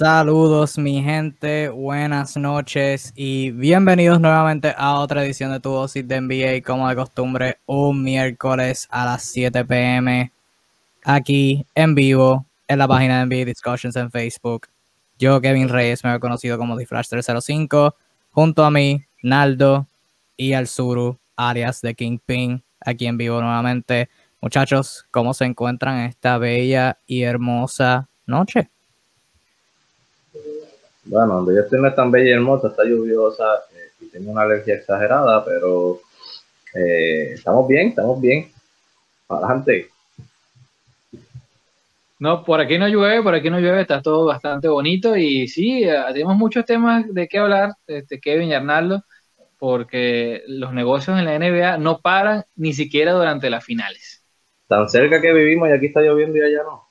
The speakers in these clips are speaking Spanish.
Saludos mi gente, buenas noches y bienvenidos nuevamente a otra edición de tu dosis de NBA como de costumbre un miércoles a las 7 pm aquí en vivo en la página de NBA Discussions en Facebook. Yo, Kevin Reyes, me he conocido como TheFlash305, junto a mí, Naldo y Alzuru, alias de Kingpin, aquí en vivo nuevamente. Muchachos, ¿cómo se encuentran esta bella y hermosa noche? Bueno, donde yo estoy no es tan bella y hermosa, está lluviosa eh, y tengo una alergia exagerada, pero eh, estamos bien, estamos bien. Adelante. No, por aquí no llueve, por aquí no llueve, está todo bastante bonito y sí, eh, tenemos muchos temas de qué hablar, este, Kevin y Arnaldo, porque los negocios en la NBA no paran ni siquiera durante las finales. Tan cerca que vivimos y aquí está lloviendo y allá no.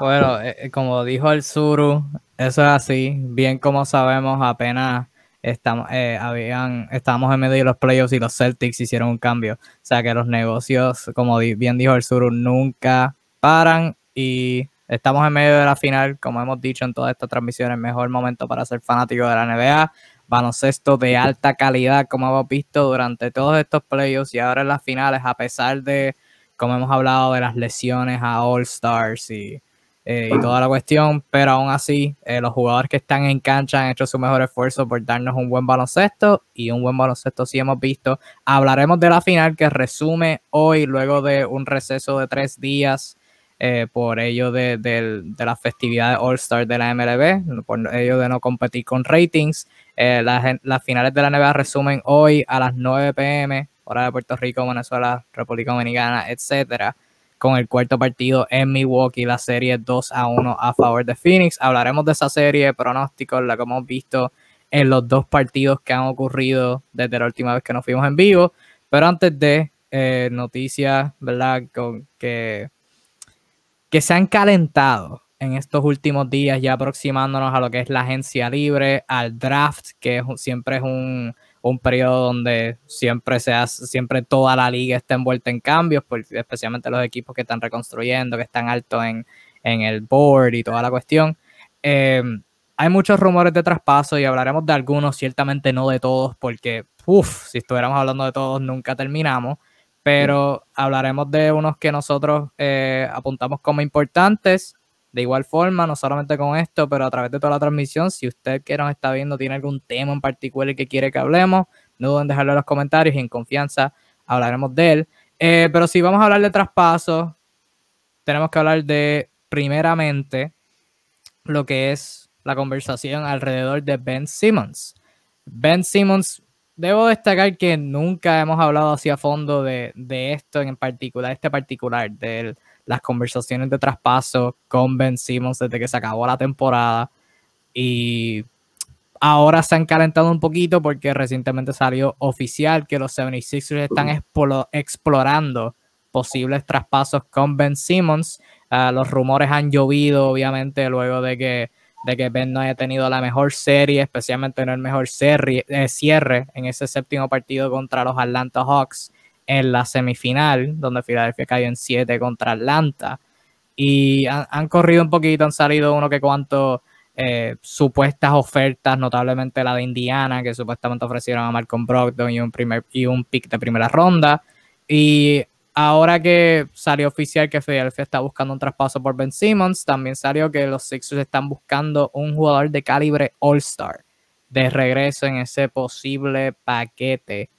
Bueno, eh, eh, como dijo el Suru, eso es así. Bien como sabemos, apenas estamos, eh, habían, estábamos en medio de los playoffs y los Celtics hicieron un cambio. O sea que los negocios, como bien dijo el Suru, nunca paran y estamos en medio de la final, como hemos dicho en todas estas transmisiones, mejor momento para ser fanático de la NBA. Baloncesto de alta calidad, como hemos visto durante todos estos playoffs y ahora en las finales, a pesar de, como hemos hablado, de las lesiones a All Stars y eh, y toda la cuestión, pero aún así eh, los jugadores que están en cancha han hecho su mejor esfuerzo por darnos un buen baloncesto y un buen baloncesto sí hemos visto. Hablaremos de la final que resume hoy luego de un receso de tres días eh, por ello de, las festividades All-Star de la MLB, por ello de no competir con ratings. Las, las, finales de la NBA resumen hoy a las 9 pm, hora de Puerto Rico, Venezuela, República Dominicana, etcétera con el cuarto partido en Milwaukee, la serie 2 a 1 a favor de Phoenix. Hablaremos de esa serie, pronósticos, la que hemos visto en los dos partidos que han ocurrido desde la última vez que nos fuimos en vivo. Pero antes de eh, noticias, ¿verdad? Con que, que se han calentado en estos últimos días, ya aproximándonos a lo que es la agencia libre, al draft, que siempre es un, un periodo donde siempre se hace, siempre toda la liga está envuelta en cambios, especialmente los equipos que están reconstruyendo, que están altos en, el board y toda la cuestión. Em, hay muchos rumores de traspaso y hablaremos de algunos, ciertamente no de todos, porque, si estuviéramos hablando de todos nunca terminamos, pero hablaremos de unos que nosotros eh, apuntamos como importantes de igual forma, no solamente con esto, pero a través de toda la transmisión, si usted que nos está viendo tiene algún tema en particular que quiere que hablemos, no duden en dejarlo en los comentarios y en confianza hablaremos de él. Eh, pero si vamos a hablar de traspasos, tenemos que hablar de, primeramente, lo que es la conversación alrededor de Ben Simmons. Ben Simmons, debo destacar que nunca hemos hablado así a fondo de, de esto en particular, este particular, del las conversaciones de traspaso con Ben Simmons desde que se acabó la temporada. Y ahora se han calentado un poquito porque recientemente salió oficial que los 76ers están explorando posibles traspasos con Ben Simmons. Ah, los rumores han llovido, obviamente, luego de que, de que Ben no haya tenido la mejor serie, especialmente no el mejor eh, cierre en ese séptimo partido contra los Atlanta Hawks en la semifinal, donde Filadelfia cayó en 7 contra Atlanta. Y han, corrido un poquito, han salido uno que cuanto eh, supuestas ofertas, notablemente la de Indiana, que supuestamente ofrecieron a Malcolm Brogdon y un, primer, y un pick de primera ronda. Y ahora que salió oficial que Philadelphia está buscando un traspaso por Ben Simmons, también salió que los Sixers están buscando un jugador de calibre All-Star de regreso en ese posible paquete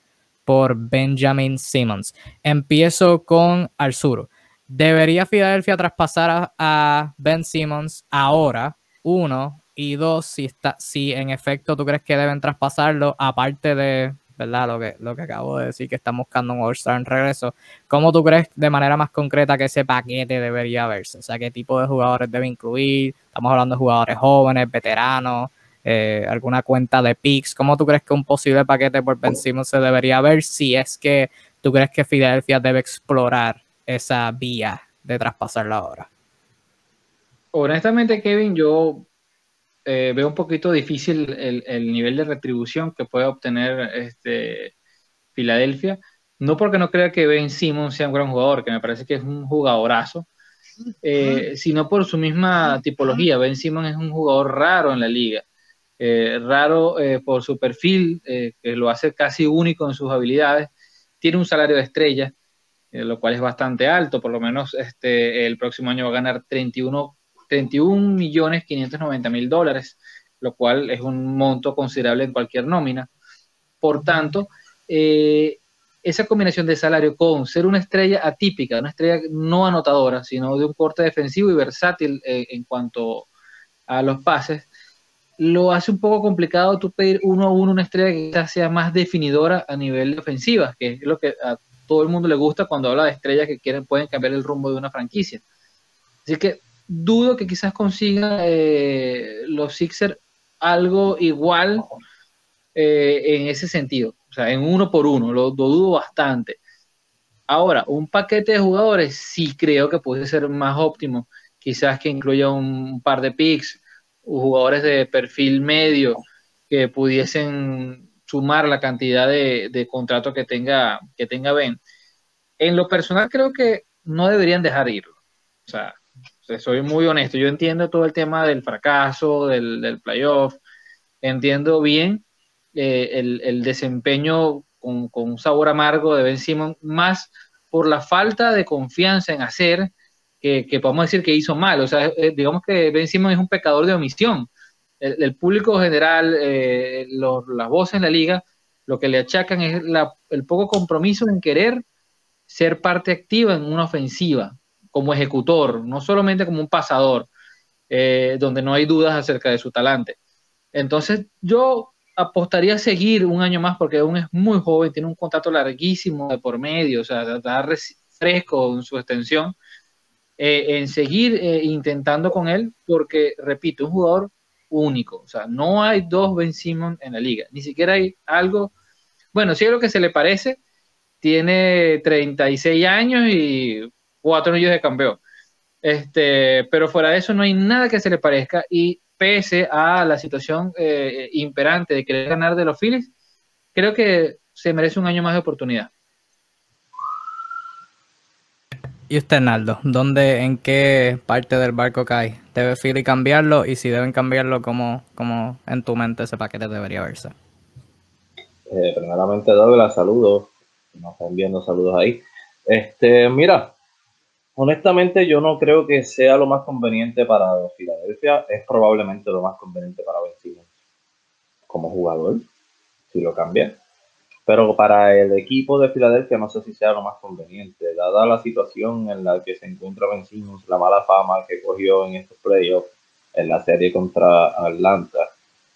por Benjamin Simmons. Empiezo con Arzuro. ¿Debería Filadelfia traspasar a, Ben Simmons ahora? Uno. Y dos, si, está, si en efecto tú crees que deben traspasarlo, aparte de ¿verdad? Lo que, lo que acabo de decir, que están buscando un All-Star en regreso. ¿Cómo tú crees de manera más concreta que ese paquete debería verse? O sea, ¿qué tipo de jugadores debe incluir? Estamos hablando de jugadores jóvenes, veteranos, eh, alguna cuenta de PIX. ¿Cómo tú crees que un posible paquete por Ben Simmons se debería ver si es que tú crees que Filadelfia debe explorar esa vía de traspasarla ahora? Honestamente, Kevin, yo eh, veo un poquito difícil el, nivel de retribución que puede obtener este Filadelfia. No porque no crea que Ben Simmons sea un gran jugador, que me parece que es un jugadorazo, eh, sino por su misma tipología. Ben Simmons es un jugador raro en la liga, eh, raro eh, por su perfil, que lo hace casi único en sus habilidades. Tiene un salario de estrella, lo cual es bastante alto, por lo menos este, el próximo año va a ganar 31, 31 millones 590 mil dólares, lo cual es un monto considerable en cualquier nómina. Por tanto, esa combinación de salario con ser una estrella atípica, una estrella no anotadora, sino de un corte defensivo y versátil eh, en cuanto a los pases, lo hace un poco complicado tú pedir uno a uno una estrella que quizás sea más definidora a nivel de ofensiva, que es lo que a todo el mundo le gusta cuando habla de estrellas que quieren, pueden cambiar el rumbo de una franquicia. Así que dudo que quizás consiga eh, los Sixers algo igual eh, en ese sentido o sea, en uno por uno, lo, dudo bastante. Ahora, un paquete de jugadores sí creo que puede ser más óptimo, quizás que incluya un par de picks, jugadores de perfil medio que pudiesen sumar la cantidad de, de contratos que tenga, que tenga Ben. En lo personal creo que no deberían dejar irlo. O sea, soy muy honesto, yo entiendo todo el tema del fracaso, del, del playoff, entiendo bien eh, el, desempeño con, un sabor amargo de Ben Simon, más por la falta de confianza en hacer que, podemos decir que hizo mal. O sea, eh, digamos que Ben Simon es un pecador de omisión. El, público general, eh, las voces en la liga, lo que le achacan es el poco compromiso en querer ser parte activa en una ofensiva, como ejecutor, no solamente como un pasador, donde no hay dudas acerca de su talante. Entonces, yo apostaría a seguir un año más porque aún es muy joven, tiene un contrato larguísimo de por medio, o sea, está fresco en su extensión, eh, en seguir eh, intentando con él porque, repito, un jugador único, o sea, no hay dos Ben Simon en la liga, ni siquiera hay algo, bueno, sí es lo que se le parece, tiene 36 años y cuatro años de campeón. Este, pero fuera de eso no hay nada que se le parezca. Y pese a la situación eh, imperante de querer ganar de los Phillies, creo que se merece un año más de oportunidad. ¿Y usted, Naldo? ¿Dónde, en qué parte del barco cae? ¿Debe Philly cambiarlo? Y si deben cambiarlo, ¿cómo, cómo en tu mente ese paquete debería verse? Eh, primeramente, Douglas, saludos. Nos están viendo saludos ahí. Este, mira, Honestamente, yo no creo que sea lo más conveniente para Filadelfia. Es probablemente lo más conveniente para Ben como jugador, si lo cambia. Pero para el equipo de Filadelfia no sé si sea lo más conveniente. Dada la situación en la que se encuentra Ben la mala fama que cogió en estos playoffs en la serie contra Atlanta,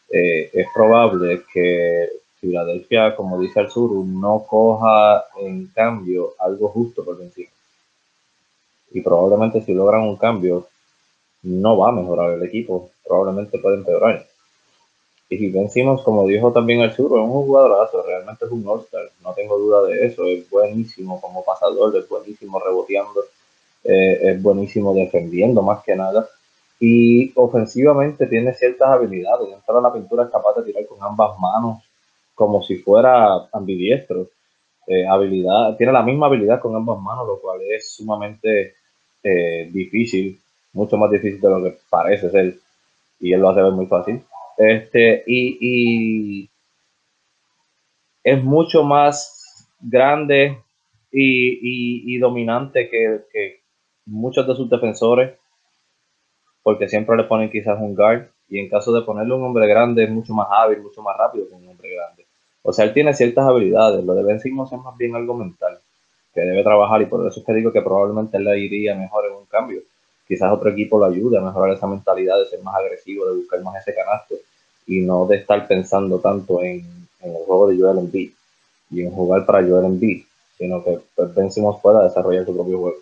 eh, es probable que Filadelfia, como dice el sur, no coja en cambio algo justo por Ben y probablemente si logran un cambio no va a mejorar el equipo, probablemente puede empeorar. Y si vencimos, como dijo también el sur, es un jugadorazo, realmente es un all no tengo duda de eso, es buenísimo como pasador, es buenísimo reboteando, eh, es buenísimo defendiendo más que nada. Y ofensivamente tiene ciertas habilidades, dentro de la pintura es capaz de tirar con ambas manos como si fuera ambidiestro. Eh, habilidad, tiene la misma habilidad con ambas manos, lo cual es sumamente eh, difícil, mucho más difícil de lo que parece ser, y él lo hace ver muy fácil. Este, y, es mucho más grande y, dominante que, que, muchos de sus defensores, porque siempre le ponen quizás un guard, y en caso de ponerle un hombre grande es mucho más hábil, mucho más rápido que un hombre grande. O sea, él tiene ciertas habilidades, lo de Ben es más bien algo mental que debe trabajar y por eso es que digo que probablemente le iría mejor en un cambio. Quizás otro equipo lo ayude a mejorar esa mentalidad de ser más agresivo, de buscar más ese canasto y no de estar pensando tanto en, el juego de Joel Embiid y en jugar para Joel Embiid, sino que pues, pueda desarrollar su propio juego.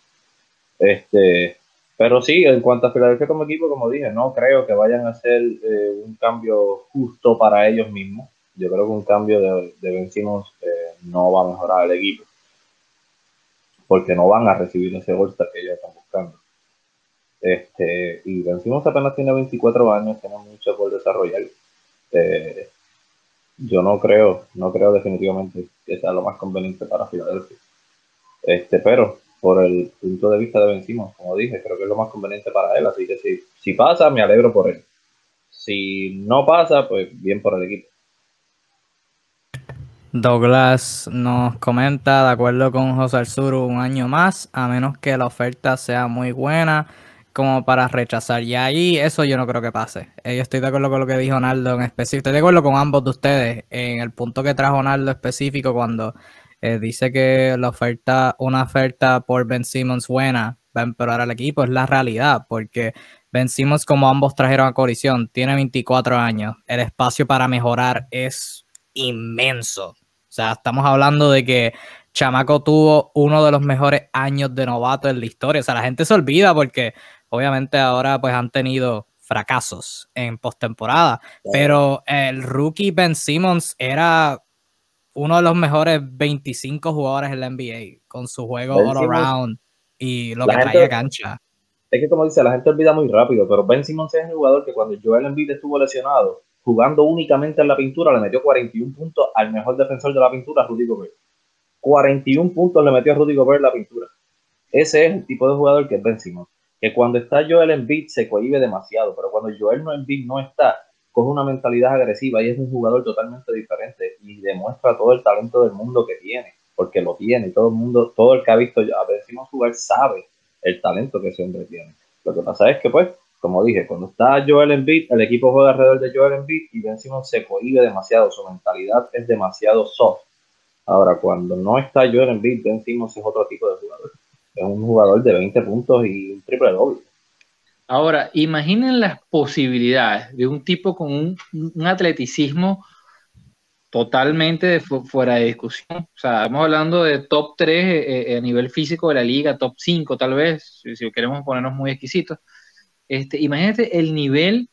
Este, pero sí, en cuanto a Filadelfia como equipo, como dije, no creo que vayan a hacer eh, un cambio justo para ellos mismos. Yo creo que un cambio de, de Ben eh, no va a mejorar el equipo porque no van a recibir ese bolsa que ellos están buscando. Este, y vencimos apenas tiene 24 años, tiene mucho por desarrollar. Eh, yo no creo, no creo definitivamente que sea lo más conveniente para Filadelfia. Este, pero por el punto de vista de vencimos, como dije, creo que es lo más conveniente para él, así que si, si pasa, me alegro por él. Si no pasa, pues bien por el equipo. Douglas nos comenta, de acuerdo con José Arzuru, un año más, a menos que la oferta sea muy buena como para rechazar. Y ahí eso yo no creo que pase. Eh, yo estoy de acuerdo con lo que dijo Naldo en específico. Estoy de acuerdo con ambos de ustedes en el punto que trajo Naldo específico cuando eh, dice que la oferta, una oferta por Ben Simmons buena va a empeorar al equipo. Es la realidad, porque Ben Simmons, como ambos trajeron a colisión, tiene 24 años. El espacio para mejorar es inmenso. O sea, estamos hablando de que Chamaco tuvo uno de los mejores años de novato en la historia. O sea, la gente se olvida porque obviamente ahora pues han tenido fracasos en postemporada. Pero el rookie Ben Simmons era uno de los mejores 25 jugadores en la NBA con su juego all around y lo que traía cancha. Es que como dice, la gente olvida muy rápido, pero Ben Simmons es el jugador que cuando Joel Embiid estuvo lesionado, jugando únicamente en la pintura, le metió 41 puntos al mejor defensor de la pintura, Rudy Gobert. 41 puntos le metió a Rudy Gobert en la pintura. Ese es el tipo de jugador que es Ben Simmons. Que cuando está Joel Embiid se cohibe demasiado, pero cuando Joel no Embiid no está, coge una mentalidad agresiva y es un jugador totalmente diferente y demuestra todo el talento del mundo que tiene, porque lo tiene. Todo el mundo, todo el que ha visto a Ben Simmons jugar sabe el talento que ese hombre tiene. Lo que pasa es que, pues, como dije, cuando está Joel Embiid, el equipo juega alrededor de Joel Embiid y Ben Simmons se cohibe demasiado, su mentalidad es demasiado soft. Ahora, cuando no está Joel Embiid, Ben Simmons es otro tipo de jugador. Es un jugador de 20 puntos y un triple doble. Ahora, imaginen las posibilidades de un tipo con un, atleticismo totalmente fuera de discusión. O sea, estamos hablando de top 3 eh, eh, a nivel físico de la liga, top 5 tal vez, si, queremos ponernos muy exquisitos. Este, imagínate el nivel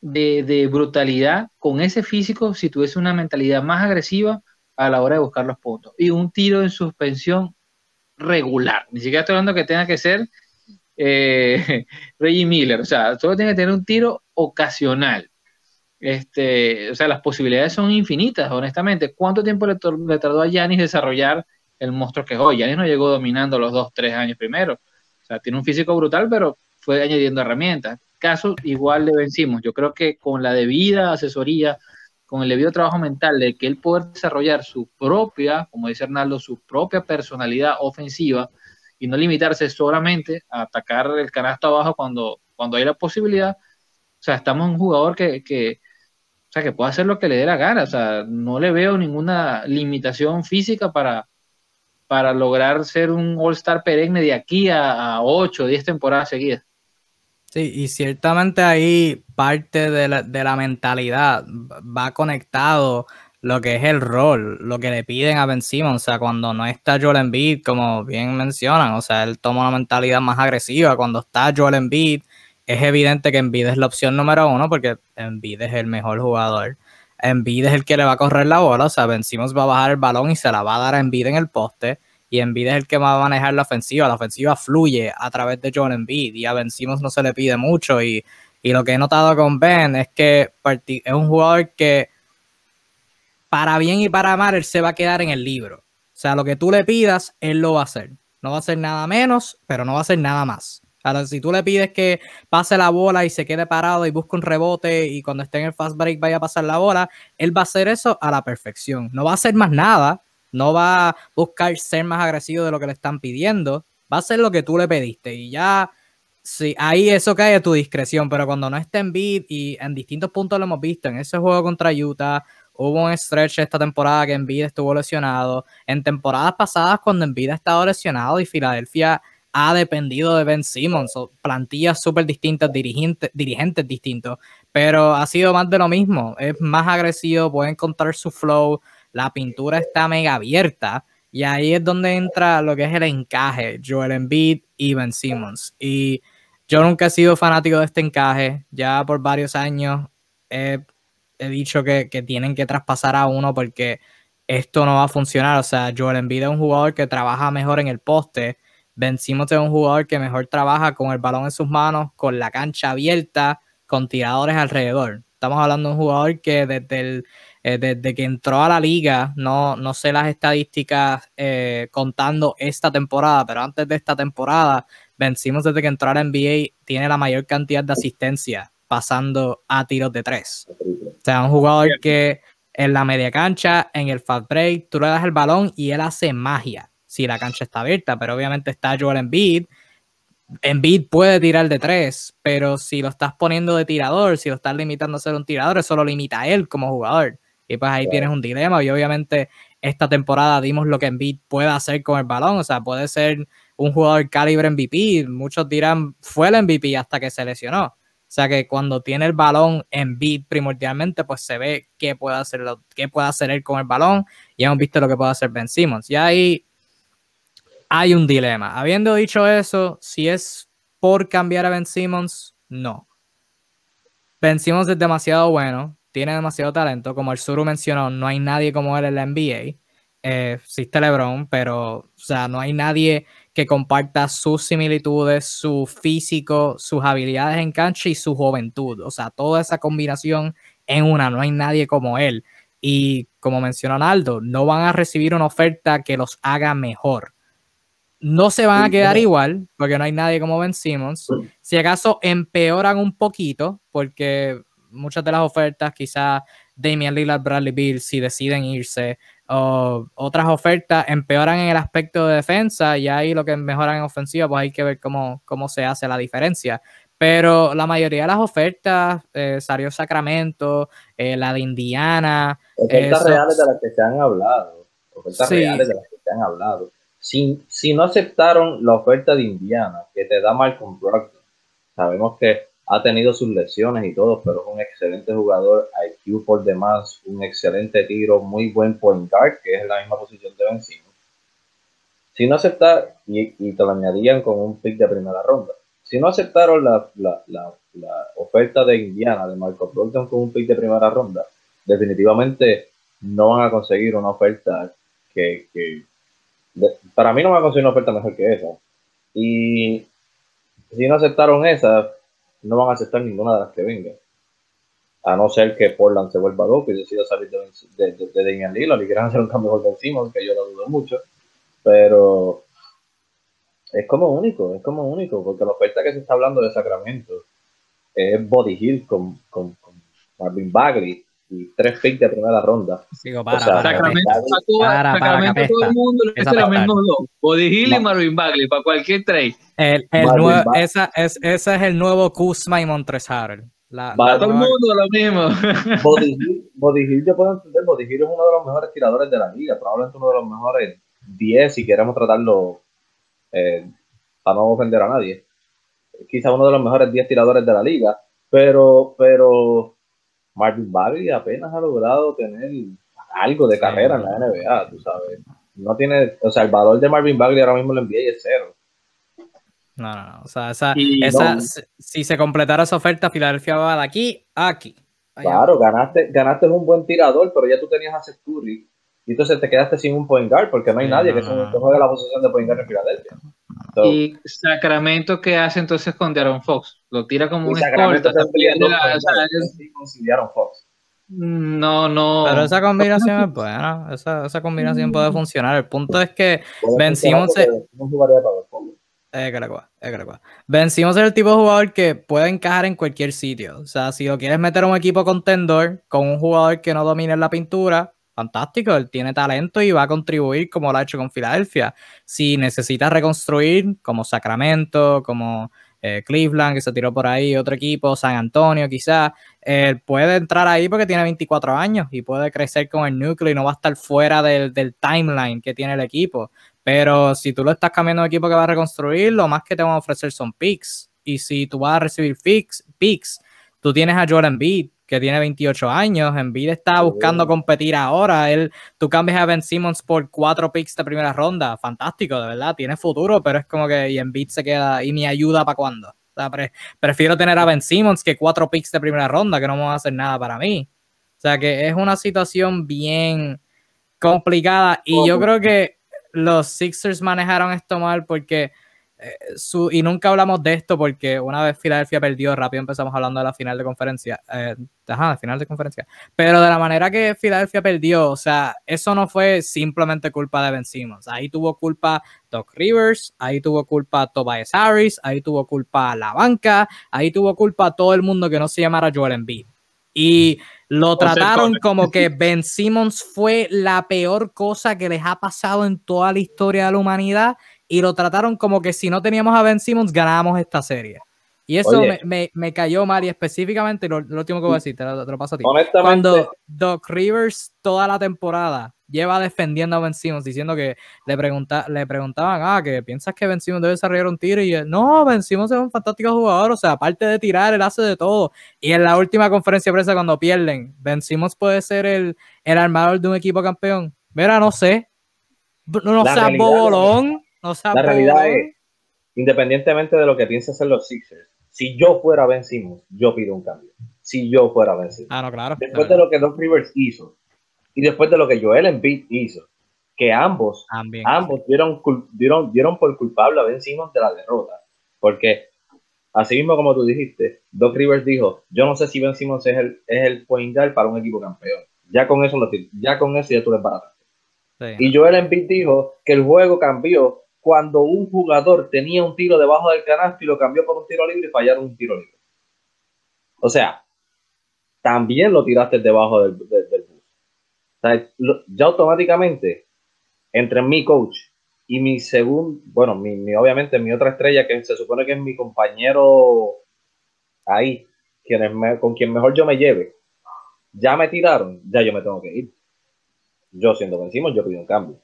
de, brutalidad con ese físico si tuviese una mentalidad más agresiva a la hora de buscar los puntos. Y un tiro en suspensión regular. Ni siquiera estoy hablando que tenga que ser eh, Reggie Miller. O sea, solo tiene que tener un tiro ocasional. Este, o sea, las posibilidades son infinitas, honestamente. ¿Cuánto tiempo le, tardó a Yanis desarrollar el monstruo que es hoy? Yanis no llegó dominando los dos, tres años primero. O sea, tiene un físico brutal, pero fue añadiendo herramientas. Caso igual le vencimos. Yo creo que con la debida asesoría, con el debido trabajo mental de que él pueda desarrollar su propia, como dice Hernando, su propia personalidad ofensiva y no limitarse solamente a atacar el canasto abajo cuando, cuando hay la posibilidad. O sea, estamos un jugador que, que, o sea, que puede hacer lo que le dé la gana. O sea, no le veo ninguna limitación física para, para lograr ser un All-Star perenne de aquí a, a 8 o 10 temporadas seguidas. Sí, y ciertamente ahí parte de la, de la mentalidad va conectado lo que es el rol, lo que le piden a Ben Simmons, o sea, cuando no está Joel Embiid, como bien mencionan, o sea, él toma una mentalidad más agresiva, cuando está Joel Embiid, es evidente que Embiid es la opción número uno porque Embiid es el mejor jugador, Embiid es el que le va a correr la bola, o sea, Ben Simmons va a bajar el balón y se la va a dar a Embiid en el poste, y Embiid es el que va a manejar la ofensiva. La ofensiva fluye a través de Joel Embiid y a Ben Simmons no se le pide mucho. Y, lo que he notado con Ben es que es un jugador que para bien y para mal él se va a quedar en el libro. O sea, lo que tú le pidas, él lo va a hacer. No va a hacer nada menos, pero no va a hacer nada más. Ahora, si tú le pides que pase la bola y se quede parado y busque un rebote y cuando esté en el fast break vaya a pasar la bola, él va a hacer eso a la perfección. No va a hacer más nada, no va a buscar ser más agresivo de lo que le están pidiendo, va a hacer lo que tú le pediste y ya, sí, ahí eso cae a tu discreción, pero cuando no esté en beat y en distintos puntos lo hemos visto, en ese juego contra Utah, hubo un stretch esta temporada que Embiid estuvo lesionado, en temporadas pasadas cuando Embiid ha estado lesionado y Filadelfia ha dependido de Ben Simmons, plantillas súper distintas, dirigentes, dirigentes distintos, pero ha sido más de lo mismo, es más agresivo, puede encontrar su flow, la pintura está mega abierta y ahí es donde entra lo que es el encaje, Joel Embiid y Ben Simmons. Y yo nunca he sido fanático de este encaje, ya por varios años he, dicho que, tienen que traspasar a uno porque esto no va a funcionar. O sea, Joel Embiid es un jugador que trabaja mejor en el poste. Ben Simmons es un jugador que mejor trabaja con el balón en sus manos, con la cancha abierta, con tiradores alrededor. Estamos hablando de un jugador que desde el eh, desde que entró a la liga, no, no sé las estadísticas eh, contando esta temporada, pero antes de esta temporada, vencimos desde que entró a la NBA, tiene la mayor cantidad de asistencia pasando a tiros de tres. O sea, un jugador que en la media cancha, en el fast break, tú le das el balón y él hace magia si la cancha está abierta, pero obviamente está Joel Embiid. Embiid puede tirar de tres, pero si lo estás poniendo de tirador, si lo estás limitando a ser un tirador, eso lo limita a él como jugador. Y pues ahí tienes un dilema. Y obviamente esta temporada dimos lo que Embiid puede hacer con el balón. O sea, puede ser un jugador calibre MVP. Muchos dirán, fue el MVP hasta que se lesionó. O sea que cuando tiene el balón en beat primordialmente, pues se ve qué puede hacer, qué puede hacer él con el balón. Y hemos visto lo que puede hacer Ben Simmons. Y ahí hay un dilema. Habiendo dicho eso, si es por cambiar a Ben Simmons, no. Ben Simmons es demasiado bueno, tiene demasiado talento. Como el Suru mencionó, no hay nadie como él en la NBA. Eh, existe LeBron, pero o sea, no hay nadie que comparta sus similitudes, su físico, sus habilidades en cancha y su juventud. O sea, toda esa combinación en una, no hay nadie como él. Y como mencionó Naldo, no van a recibir una oferta que los haga mejor. No se van a quedar igual, porque no hay nadie como Ben Simmons. Si acaso empeoran un poquito, porque muchas de las ofertas, quizás Damian Lillard, Bradley Bill, si deciden irse, o otras ofertas empeoran en el aspecto de defensa y ahí lo que mejoran en ofensiva, pues hay que ver cómo, cómo se hace la diferencia. Pero la mayoría de las ofertas, eh, salió Sacramento, eh, la de Indiana. Ofertas reales de las que se han hablado. Ofertas reales de las que se han hablado. Si, si no aceptaron la oferta de Indiana, que te da Malcolm Brogdon, sabemos que ha tenido sus lesiones y todo, pero es un excelente jugador, IQ por demás, un excelente tiro, muy buen point guard, que es la misma posición de Ben Si no aceptar, y, te lo añadían con un pick de primera ronda, si no aceptaron la, oferta de Indiana, de Marco Brogdon con un pick de primera ronda, definitivamente no van a conseguir una oferta que, para mí no van a conseguir una oferta mejor que esa. Y si no aceptaron esa, no van a aceptar ninguna de las que vengan. A no ser que Portland se vuelva loco y decida salir de, de, de, de Damian Lillard y quieran hacer un cambio por encima, aunque yo lo dudo mucho. Pero es como único, es como único, porque la oferta que se está hablando de Sacramento es Body Hill con, con, con Marvin Bagley y tres picks de primera ronda. para, Sacramento, para, Sacramento todo el mundo le dice los mismos dos. Body Hill y Marvin Bagley para cualquier trade. El, el nuevo, esa, es, ese es el nuevo Kuzma y Montresar. para todo el mundo lo mismo. Body Hill, Body Hill, yo puedo entender, Body Hill es uno de los mejores tiradores de la liga, probablemente uno de los mejores 10 si queremos tratarlo eh, para no ofender a nadie. Quizá uno de los mejores 10 tiradores de la liga, pero, pero Marvin Bagley apenas ha logrado tener algo de carrera en la NBA, tú sabes. No tiene, o sea, el valor de Marvin Bagley ahora mismo en la NBA es cero. No, no, no. O sea, esa, esa si se completara esa oferta, Filadelfia va de aquí a aquí. Claro, ganaste, ganaste un buen tirador, pero ya tú tenías a Seth Curry y entonces te quedaste sin un point guard porque no hay nadie que, se, juegue la posición de point guard en Filadelfia. y Sacramento, ¿qué hace entonces con Darren Fox? Lo tira como un escolta. No, no. Pero esa combinación es buena. Esa, esa combinación puede funcionar. El punto es que vencimos. Vencimos el tipo de jugador que puede encajar en cualquier sitio. O sea, si lo quieres meter a un equipo contendor con un jugador que no domine la pintura, fantástico, él tiene talento y va a contribuir como lo ha hecho con Filadelfia. Si necesita reconstruir, como Sacramento, como eh, Cleveland, que se tiró por ahí, otro equipo, San Antonio quizás, él puede entrar ahí porque tiene 24 años y puede crecer con el núcleo y no va a estar fuera del, timeline que tiene el equipo. Pero si tú lo estás cambiando de equipo que va a reconstruir, lo más que te van a ofrecer son picks. Y si tú vas a recibir picks, picks tú tienes a Jordan Beat, que tiene 28 años. Embiid está buscando competir ahora. Él, tú cambias a Ben Simmons por cuatro picks de primera ronda. Fantástico, de verdad. Tiene futuro, pero es como que y Embiid se queda y ni ayuda para cuándo. prefiero tener a Ben Simmons que cuatro picks de primera ronda, que no va a hacer nada para mí. O sea que es una situación bien complicada y yo creo que los Sixers manejaron esto mal porque su, y nunca hablamos de esto porque una vez Filadelfia perdió, rápido empezamos hablando de la final de conferencia, eh, ajá, final de conferencia, pero de la manera que Filadelfia perdió, o sea, eso no fue simplemente culpa de Ben Simmons, ahí tuvo culpa Doc Rivers, ahí tuvo culpa Tobias Harris, ahí tuvo culpa la banca, ahí tuvo culpa todo el mundo que no se llamara Joel Embiid. Y lo trataron como que Ben Simmons fue la peor cosa que les ha pasado en toda la historia de la humanidad y lo trataron como que si no teníamos a Ben Simmons ganábamos esta serie. Y eso me, me, cayó mal y específicamente lo, último que voy a decir, te lo, paso a ti. Cuando Doc Rivers toda la temporada lleva defendiendo a Ben Simmons, diciendo que le, pregunta, le preguntaban, ah, que piensas que Ben Simmons debe desarrollar un tiro y él, no, Ben Simmons es un fantástico jugador, o sea, aparte de tirar, él hace de todo. Y en la última conferencia de prensa cuando pierden, Ben Simmons puede ser el, el armador de un equipo campeón. Mira, no sé. No, no sea bobolón. La realidad es, independientemente de lo que pienses en los Sixers, si yo fuera Ben Simmons, yo pido un cambio. Si yo fuera Ben Simmons. Ah, no, claro. Después de lo que Doc Rivers hizo y después de lo que Joel Embiid hizo, que ambos, ambos dieron, dieron, dieron por culpable a Ben Simmons de la derrota. Porque, así mismo como tú dijiste, Doc Rivers dijo, yo no sé si Ben Simmons es el, es el point guard para un equipo campeón. Ya con eso, lo, ya con eso ya tú le Sí. Y Joel Embiid dijo que el juego cambió cuando un jugador tenía un tiro debajo del canasto y lo cambió por un tiro libre y fallaron un tiro libre. O sea, también lo tiraste debajo del, bus. O sea, ya automáticamente, entre mi coach y mi segundo, bueno, mi, obviamente mi otra estrella, que se supone que es mi compañero ahí, quien con quien mejor yo me lleve, ya me tiraron, ya yo me tengo que ir. Yo siendo vencimos, yo pido un cambio.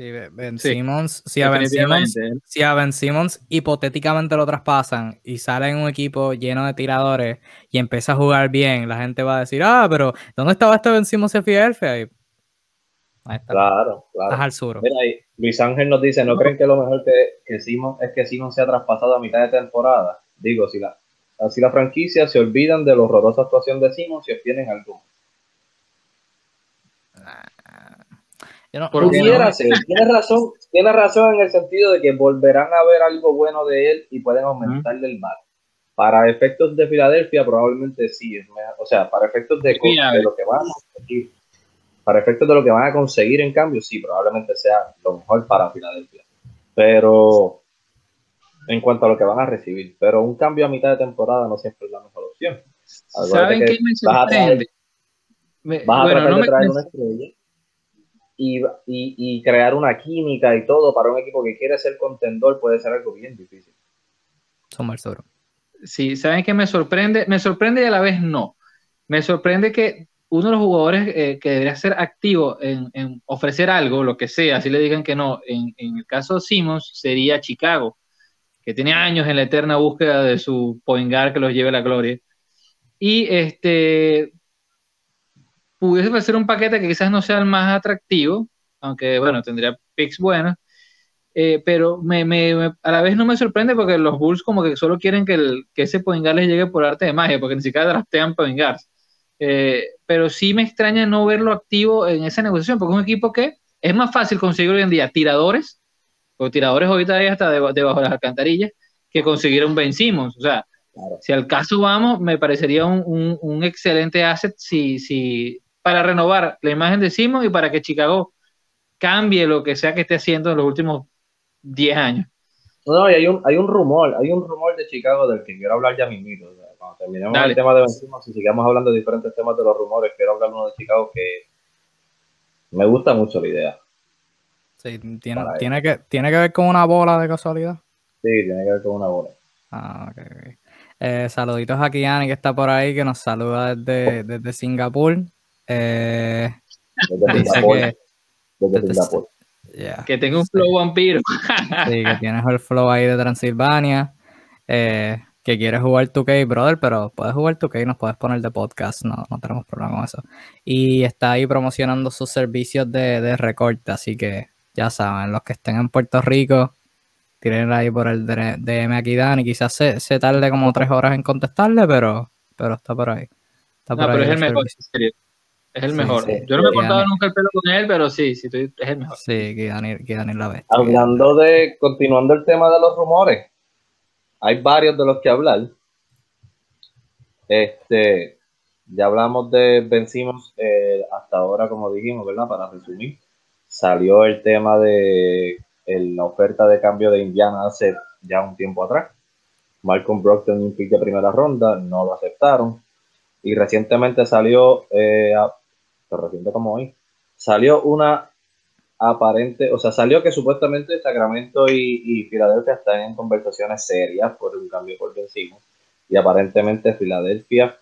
Sí, ben Simmons, si a ben Simmons, si a Ben Simmons hipotéticamente lo traspasan y sale en un equipo lleno de tiradores y empieza a jugar bien, la gente va a decir, ah, pero ¿dónde estaba este Ben Simmons en Filadelfia? Ahí está. Claro, claro. Estás al sur. Mira ahí, Luis Ángel nos dice, ¿no, creen que lo mejor que, que Simmons es que Simmons sea traspasado a mitad de temporada? Digo, si la, así la franquicia se olvidan de la horrorosa actuación de Simmons y obtienen algo. Pudiera ser. Tienes razón, tiene razón en el sentido de que volverán a ver algo bueno de él y pueden aumentarle el mal. Para efectos de Filadelfia, probablemente sí. Es o sea, para efectos de, lo que van a conseguir, para efectos de lo que van a conseguir en cambio, sí, probablemente sea lo mejor para Filadelfia. Pero en cuanto a lo que van a recibir, pero un cambio a mitad de temporada no siempre es la mejor opción. ¿Saben qué me sorprende? Vas a, tratar de traer una estrella y, y, crear una química y todo para un equipo que quiere ser contendor puede ser algo bien difícil. Somos Toro. Sí, ¿saben qué me sorprende? Me sorprende y a la vez no. Me sorprende que uno de los jugadores eh, que debería ser activo en, ofrecer algo, lo que sea, así le digan que no, en, en el caso de Simmons sería Chicago, que tiene años en la eterna búsqueda de su point guard que los lleve a la gloria. Y este, pudiese ser un paquete que quizás no sea el más atractivo, aunque bueno, tendría picks buenos, eh, pero me, me, a la vez no me sorprende porque los Bulls como que solo quieren que, el, que ese point les llegue por arte de magia, porque ni siquiera draftean point eh, pero sí me extraña no verlo activo en esa negociación, porque es un equipo que es más fácil conseguir hoy en día tiradores, porque tiradores ahorita hay hasta debajo de las alcantarillas, que conseguir un Ben Simmons. O sea, si al caso vamos, me parecería un, un, un excelente asset si, si para renovar la imagen de Simon y para que Chicago cambie lo que sea que esté haciendo en los últimos 10 años. No, y hay un, hay un rumor, hay un rumor de Chicago del que quiero hablar ya mismito. cuando terminemos el tema de Ben Simmons y sigamos hablando de diferentes temas de los rumores, quiero hablar uno de Chicago que me gusta mucho la idea. Sí, tiene, tiene, que, tiene que ver con una bola de casualidad. Sí, tiene que ver con una bola. Ah, ok, eh, saluditos a Kiani que está por ahí, que nos saluda desde, desde Singapur. Eh, que, tengo un flow vampiro. sí, que tienes el flow ahí de Transilvania. Eh, que quieres jugar 2K, brother, pero puedes jugar 2K y nos puedes poner de podcast, no, no tenemos problema con eso. Y está ahí promocionando sus servicios de, de recorte, así que ya saben, los que estén en Puerto Rico, tienen ahí por el DM aquí Dani, quizás se, se, tarde como tres horas en contestarle, pero, pero está por ahí. Está por no, pero es el mejor, Es el mejor. Yo no me he cortado nunca el pelo con él, pero sí, sí, es el mejor. Sí, que Daniel, que Daniel la ve. Hablando de, continuando el tema de los rumores, hay varios de los que hablar. Este, ya hablamos de vencimos eh, hasta ahora, como dijimos, ¿verdad? Para resumir, salió el tema de la oferta de cambio de Indiana hace ya un tiempo atrás. Malcolm Brockton un pick de primera ronda, no lo aceptaron. Y recientemente salió, eh, reciente como hoy, salió una aparente, o sea, salió que supuestamente Sacramento y, Filadelfia están en conversaciones serias por un cambio por vencimos. Y aparentemente Filadelfia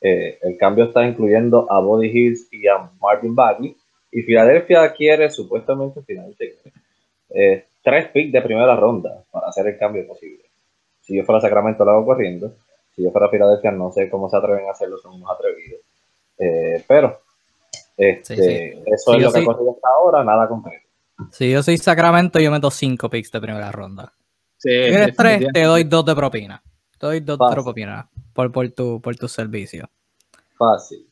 eh, el cambio está incluyendo a Body Hills y a Martin Bagley. Y Filadelfia quiere supuestamente finalmente eh, tres picks de primera ronda para hacer el cambio posible. Si yo fuera Sacramento lo hago corriendo. Si yo fuera Filadelfia no sé cómo se atreven a hacerlo, son unos atrevidos. Eh, pero este, eso es lo que ha corrido hasta ahora, nada concreto. Si yo soy Sacramento, yo meto cinco picks de primera ronda. si quieres tres, te doy dos de propina. Te doy dos de propina por, por, tu, por tu servicio. Fácil.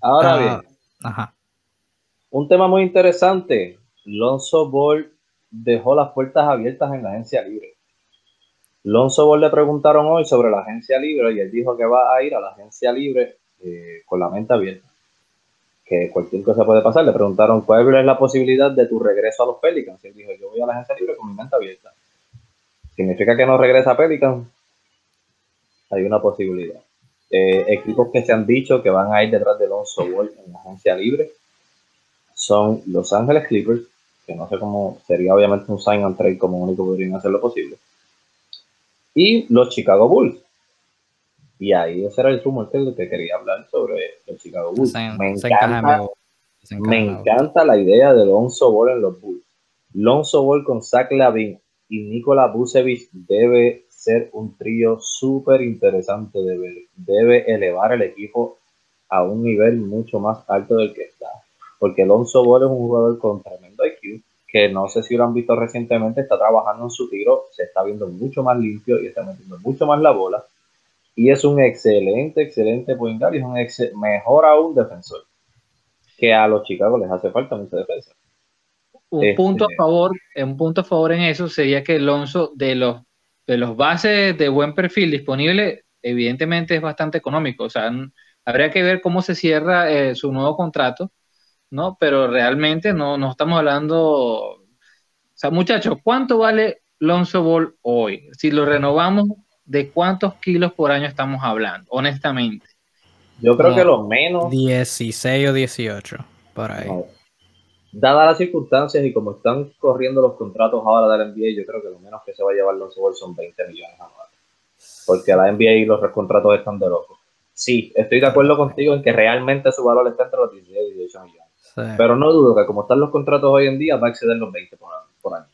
Ahora ah, bien, ajá. un tema muy interesante. Lonzo Ball dejó las puertas abiertas en la agencia libre. Lonzo Ball le preguntaron hoy sobre la agencia libre y él dijo que va a ir a la agencia libre eh, con la mente abierta. Que cualquier cosa puede pasar. Le preguntaron cuál es la posibilidad de tu regreso a los Pelicans. Y él dijo, yo voy a la agencia libre con mi mente abierta. ¿Significa que no regresa a Pelicans? Hay una posibilidad. Eh, equipos que se han dicho que van a ir detrás de Lonzo Ball en la agencia libre son Los Ángeles Clippers, que no sé cómo sería obviamente un sign and trade como único podrían hacer lo posible, y los Chicago Bulls. Y ahí ese era el rumor que, que quería hablar sobre los Chicago Bulls. me, encanta, me encanta la idea de Lonzo Ball en los Bulls. Lonzo Ball con Zach Lavin y Nikola Vucevic debe ser un trío súper interesante de ver. Debe elevar el equipo a un nivel mucho más alto del que está. Porque Alonso Ball es un jugador con tremendo IQ, que no sé si lo han visto recientemente, está trabajando en su tiro, se está viendo mucho más limpio y está metiendo mucho más la bola. Y es un excelente, excelente point guard y es un mejor aún defensor. Que a los Chicago les hace falta mucha defensa. Un punto a este, favor, un punto a favor en eso sería que Alonso de los de los bases de buen perfil disponible, evidentemente es bastante económico. O sea, habría que ver cómo se cierra eh, su nuevo contrato, ¿no? Pero realmente no, no estamos hablando. O sea, muchachos, ¿cuánto vale Lonzo Ball hoy? Si lo renovamos, ¿de cuántos kilos por año estamos hablando? Honestamente. Yo creo que lo menos. 16 o 18, por ahí dadas las circunstancias y como están corriendo los contratos ahora de la NBA, yo creo que lo menos que se va a llevar los Ball son 20 millones anuales. Porque la NBA y los contratos están de locos. Sí, estoy de acuerdo contigo en que realmente su valor está entre los 16 y 18 millones. Pero no dudo que como están los contratos hoy en día, va a exceder los 20 por año.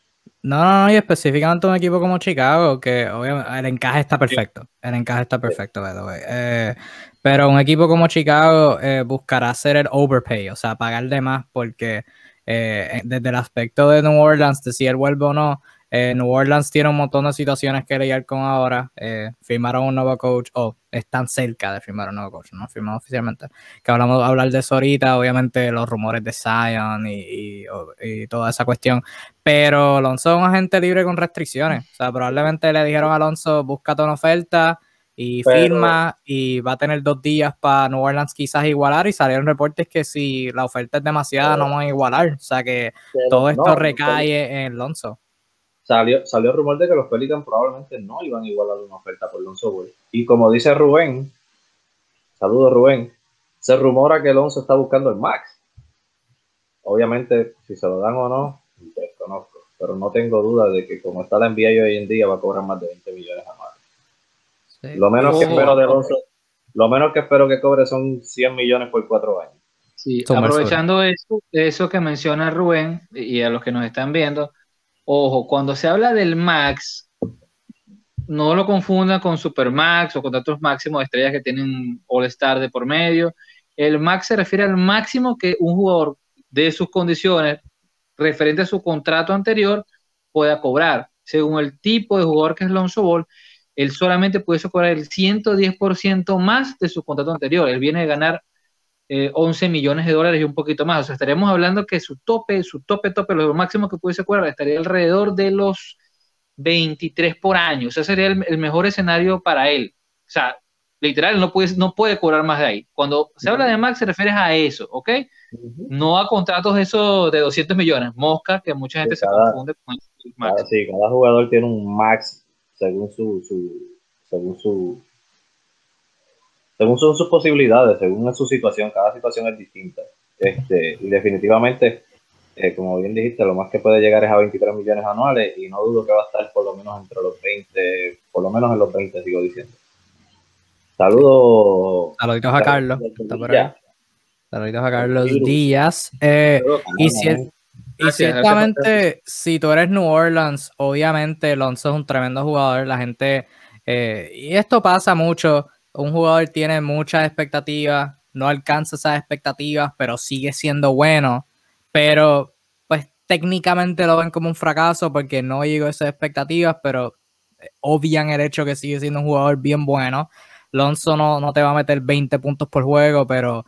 No, no, no, y específicamente un equipo como Chicago, que obviamente el encaje está perfecto. El encaje está perfecto, by the way. Eh, pero un equipo como Chicago eh, buscará hacer el overpay, o sea, pagar de más, porque eh, desde el aspecto de New Orleans, de si él vuelve o no, eh, New Orleans tiene un montón de situaciones que lidiar con ahora. Eh, firmaron un nuevo coach, o están cerca de firmar un nuevo coach, no firmado oficialmente. Que hablamos hablar de eso ahorita, obviamente los rumores de Zion y, y, toda esa cuestión. Pero Alonso es un agente libre con restricciones. O sea, probablemente le dijeron a Alonso, búscate una oferta y firma y va a tener dos días para New Orleans quizás igualar y salieron reportes que si la oferta es demasiada no van a igualar, o sea que todo esto recae en Lonzo. Salió, salió el rumor de que los Pelicans probablemente no iban a igualar una oferta por Lonzo Y como dice Rubén, saludos Rubén, se rumora que Lonzo está buscando el max. Obviamente, si se lo dan o no, desconozco, pero no tengo duda de que como está la NBA hoy en día va a cobrar más de 20 millones anuales. Lo menos que espero de lo menos que espero que cobre son 100 millones por cuatro años. Sí, aprovechando eso, eso que menciona Rubén y a los que nos están viendo, ojo, cuando se habla del max, no lo confundan con Supermax o con otros máximos de estrellas que tienen All Star de por medio. El max se refiere al máximo que un jugador de sus condiciones referente a su contrato anterior pueda cobrar, según el tipo de jugador que es Lonzo Ball él solamente puede cobrar el 110% más de su contrato anterior. Él viene a ganar 11 millones de dólares y un poquito más. O sea, estaríamos hablando que su tope, su tope, tope, lo máximo que pudiese cobrar estaría alrededor de los 23 por año. O sea, sería el, mejor escenario para él. O sea, literal, no puede, no puede cobrar más de ahí. Cuando se habla de max, se refiere a eso, ¿ok? No a contratos de esos de 200 millones. Mosca, que mucha gente se confunde con el max. Cada, sí, cada jugador tiene un max según su, su según su según son sus posibilidades, según su situación, cada situación es distinta. Este, y definitivamente eh, como bien dijiste, lo más que puede llegar es a 23 millones anuales y no dudo que va a estar por lo menos entre los 20, por lo menos en los 20, sigo diciendo. Saludos. Saluditos a Carlos. Saluditos a Carlos Díaz. Eh, y, ciertamente, si tú eres New Orleans, obviamente Alonso es un tremendo jugador. La gente, eh, y esto pasa mucho. Un jugador tiene muchas expectativas, no alcanza esas expectativas, pero sigue siendo bueno pero pues técnicamente lo ven como un fracaso porque no llegó a esas expectativas, pero eh, obvian el hecho que sigue siendo un jugador bien bueno. Lonzo no, no te va a meter 20 puntos por juego, pero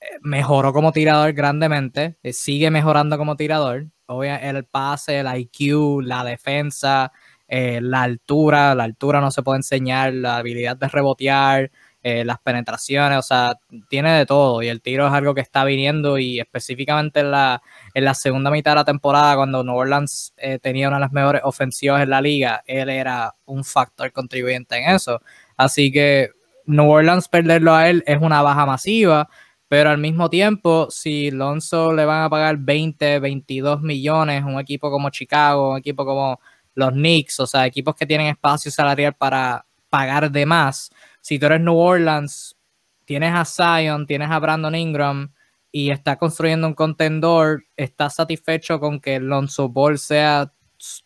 eh, mejoró como tirador grandemente, eh, sigue mejorando como tirador. Obviamente el pase, el IQ, la defensa, la altura, la altura no se puede enseñar, la habilidad de rebotear, eh, las penetraciones, o sea, tiene de todo y el tiro es algo que está viniendo y específicamente en la, en la segunda mitad de la temporada cuando New Orleans eh, tenía una de las mejores ofensivas en la liga, él era un factor contribuyente en eso. Así que New Orleans perderlo a él es una baja masiva, pero al mismo tiempo, si Lonzo le van a pagar 20, 22 millones, un equipo como Chicago, un equipo como los Knicks, o sea, equipos que tienen espacio salarial para pagar de más, si tú eres New Orleans, tienes a Zion, tienes a Brandon Ingram y estás construyendo un contendor, estás satisfecho con que Lonzo Ball sea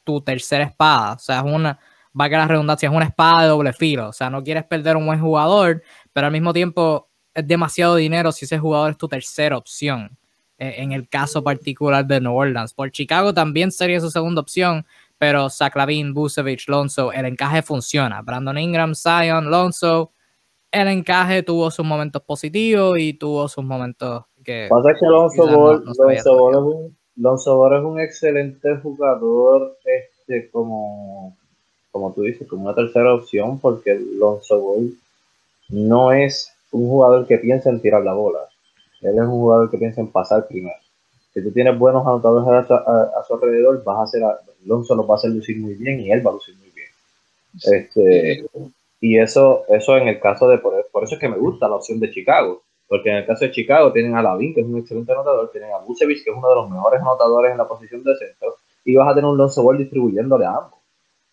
tu tercera espada. O sea, es una, va a la redundancia, es una espada de doble filo. O sea, no quieres perder un buen jugador, pero al mismo tiempo es demasiado dinero si ese jugador es tu tercera opción. Eh, en el caso particular de New Orleans. Por Chicago también sería su segunda opción, pero Saklavin, Busevich, Lonzo, el encaje funciona. Brandon Ingram, Zion, Lonzo, el encaje tuvo sus momentos positivos y tuvo sus momentos que... Pasa que Lonzo Ball, Lonzo, es un, excelente jugador, este, como, como tú dices, como una tercera opción, porque Lonzo Ball no es un jugador que piensa en tirar la bola. Él es un jugador que piensa en pasar primero. Si tú tienes buenos anotadores a, su alrededor, vas a hacer Alonso lo va a hacer lucir muy bien y él va a lucir muy bien. Este, y eso, eso en el caso de, por, eso es que me gusta la opción de Chicago, porque en el caso de Chicago tienen a Lavin, que es un excelente anotador, tienen a Busevich, que es uno de los mejores anotadores en la posición de centro, y vas a tener un Lonzo Ball distribuyéndole a ambos.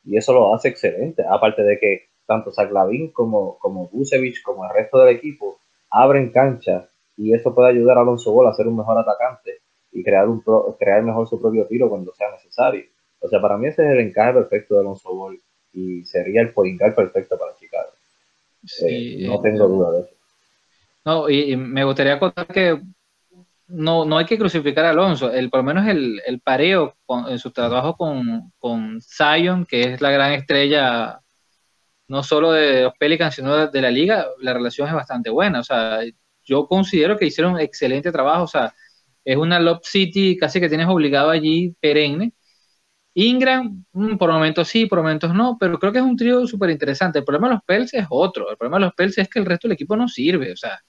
Y eso lo hace excelente, aparte de que tanto Zach Lavin como, como Busevich, como el resto del equipo, abren cancha, y eso puede ayudar a Alonso Ball a ser un mejor atacante y crear, un crear mejor su propio tiro cuando sea necesario. O sea, para mí ese es el encaje perfecto de Alonso Ball y sería el point perfecto para Chicago. Eh, no tengo duda de eso. No, y, me gustaría contar que no, no hay que crucificar a Alonso, el, por lo menos el, el pareo en su trabajo con, con Zion, que es la gran estrella no solo de los Pelicans, sino de, la liga, la relación es bastante buena. O sea, yo considero que hicieron un excelente trabajo. O sea, es una Lob City casi que tienes obligado allí perenne. Ingram, mm, por momentos sí, por momentos no, pero creo que es un trío súper interesante. El problema de los Pels es otro. El problema de los Pels es que el resto del equipo no sirve. O sea,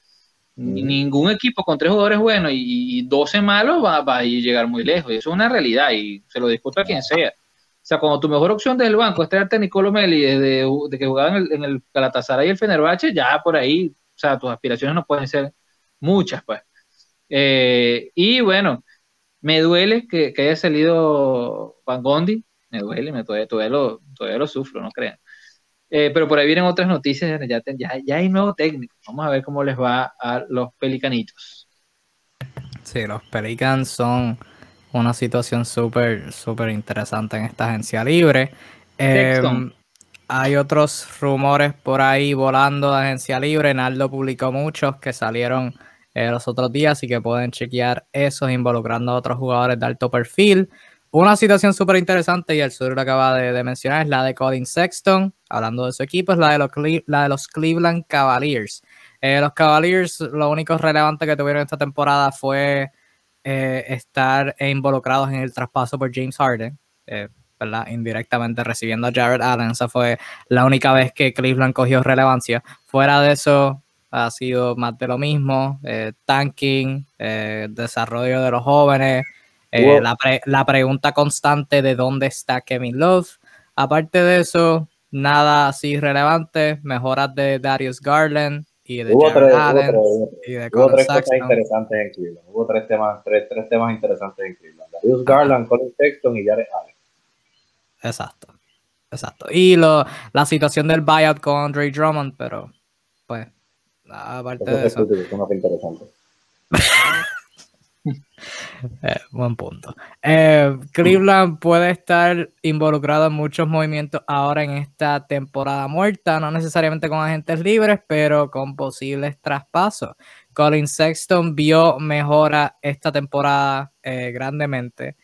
mm. ningún equipo con tres jugadores buenos y, 12 malos va, a llegar muy lejos. Y eso es una realidad y se lo discuto a quien sea. O sea, cuando tu mejor opción desde el banco es traerte a Nicolo Meli desde de que jugaba en el, en el Galatasaray y el Fenerbahce, ya por ahí, o sea, tus aspiraciones no pueden ser muchas, pues. Eh, y bueno, me duele que, haya salido Van Gondi, me duele, me, todavía, lo, todavía lo sufro, no crean. Eh, pero por ahí vienen otras noticias, ya, ya, hay nuevo técnico. Vamos a ver cómo les va a los pelicanitos. Sí, los Pelicans son una situación súper, súper interesante en esta agencia libre. Em, hay otros rumores por ahí volando de agencia libre. Naldo publicó muchos que salieron eh, los otros días, así que pueden chequear esos involucrando a otros jugadores de alto perfil. Una situación súper interesante, y el sur lo acaba de, mencionar, es la de Colin Sexton, hablando de su equipo, es la de los, la de los Cleveland Cavaliers. Eh, los Cavaliers, lo único relevante que tuvieron esta temporada fue eh, estar involucrados en el traspaso por James Harden, ¿verdad? Indirectamente recibiendo a Jared Allen. Esa fue la única vez que Cleveland cogió relevancia. Fuera de eso, ha sido más de lo mismo, tanking, desarrollo de los jóvenes, la, la, pregunta constante de dónde está Kevin Love. Aparte de eso, nada así relevante, mejoras de Darius Garland, y de hubo tres, hubo tres, cosas interesantes en Cleveland. Hubo tres temas, tres, tres temas interesantes en Cleveland. Darius Garland, Colin Sexton y Jared Allen. Exacto. Exacto. Y lo, la situación del buyout con Andre Drummond, pero aparte de eso. interesante. Eh, buen punto. Eh, Cleveland puede estar involucrado en muchos movimientos ahora en esta temporada muerta, no necesariamente con agentes libres, pero con posibles traspasos. Colin Sexton vio mejora esta temporada eh, grandemente.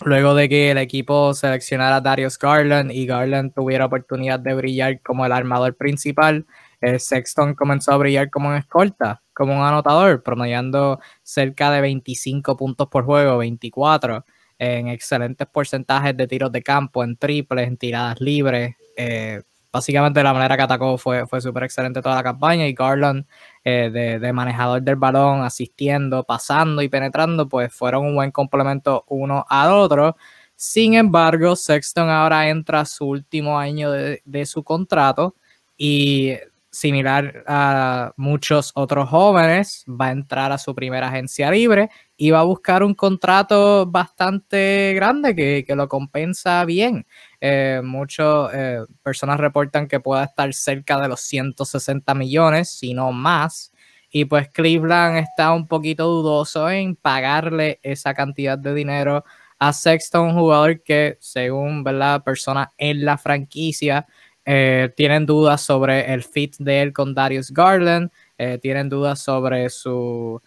luego de que el equipo seleccionara a Darius Garland y Garland tuviera oportunidad de brillar como el armador principal, Sexton comenzó a brillar como un escolta como un anotador, promediando cerca de 25 puntos por juego, 24, en excelentes porcentajes de tiros de campo, en triples, en tiradas libres. Eh, básicamente la manera que atacó fue, fue súper excelente toda la campaña y Garland eh, de, manejador del balón, asistiendo, pasando y penetrando, pues fueron un buen complemento uno al otro. Sin embargo, Sexton ahora entra a su último año de, de su contrato y similar a muchos otros jóvenes, va a entrar a su primera agencia libre y va a buscar un contrato bastante grande que, lo compensa bien. Eh, muchas eh, personas reportan que pueda estar cerca de los 160 millones, si no más. Y pues Cleveland está un poquito dudoso en pagarle esa cantidad de dinero a Sexton, un jugador que, según ¿verdad? personas en la franquicia, eh, tienen dudas sobre el fit de él con Darius Garland, eh, tienen dudas sobre eh, su,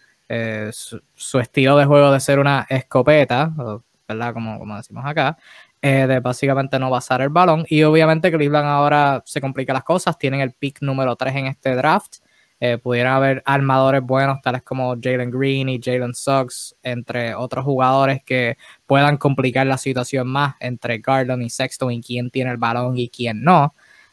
su, estilo de juego de ser una escopeta, ¿verdad? Como, como decimos acá, de básicamente no basar el balón. Y obviamente Cleveland ahora se complica las cosas, tienen el pick número 3 en este draft. pudieran haber armadores buenos, tales como Jalen Green y Jalen Suggs, entre otros jugadores que puedan complicar la situación más entre Garland y Sexton y quién tiene el balón y quién no.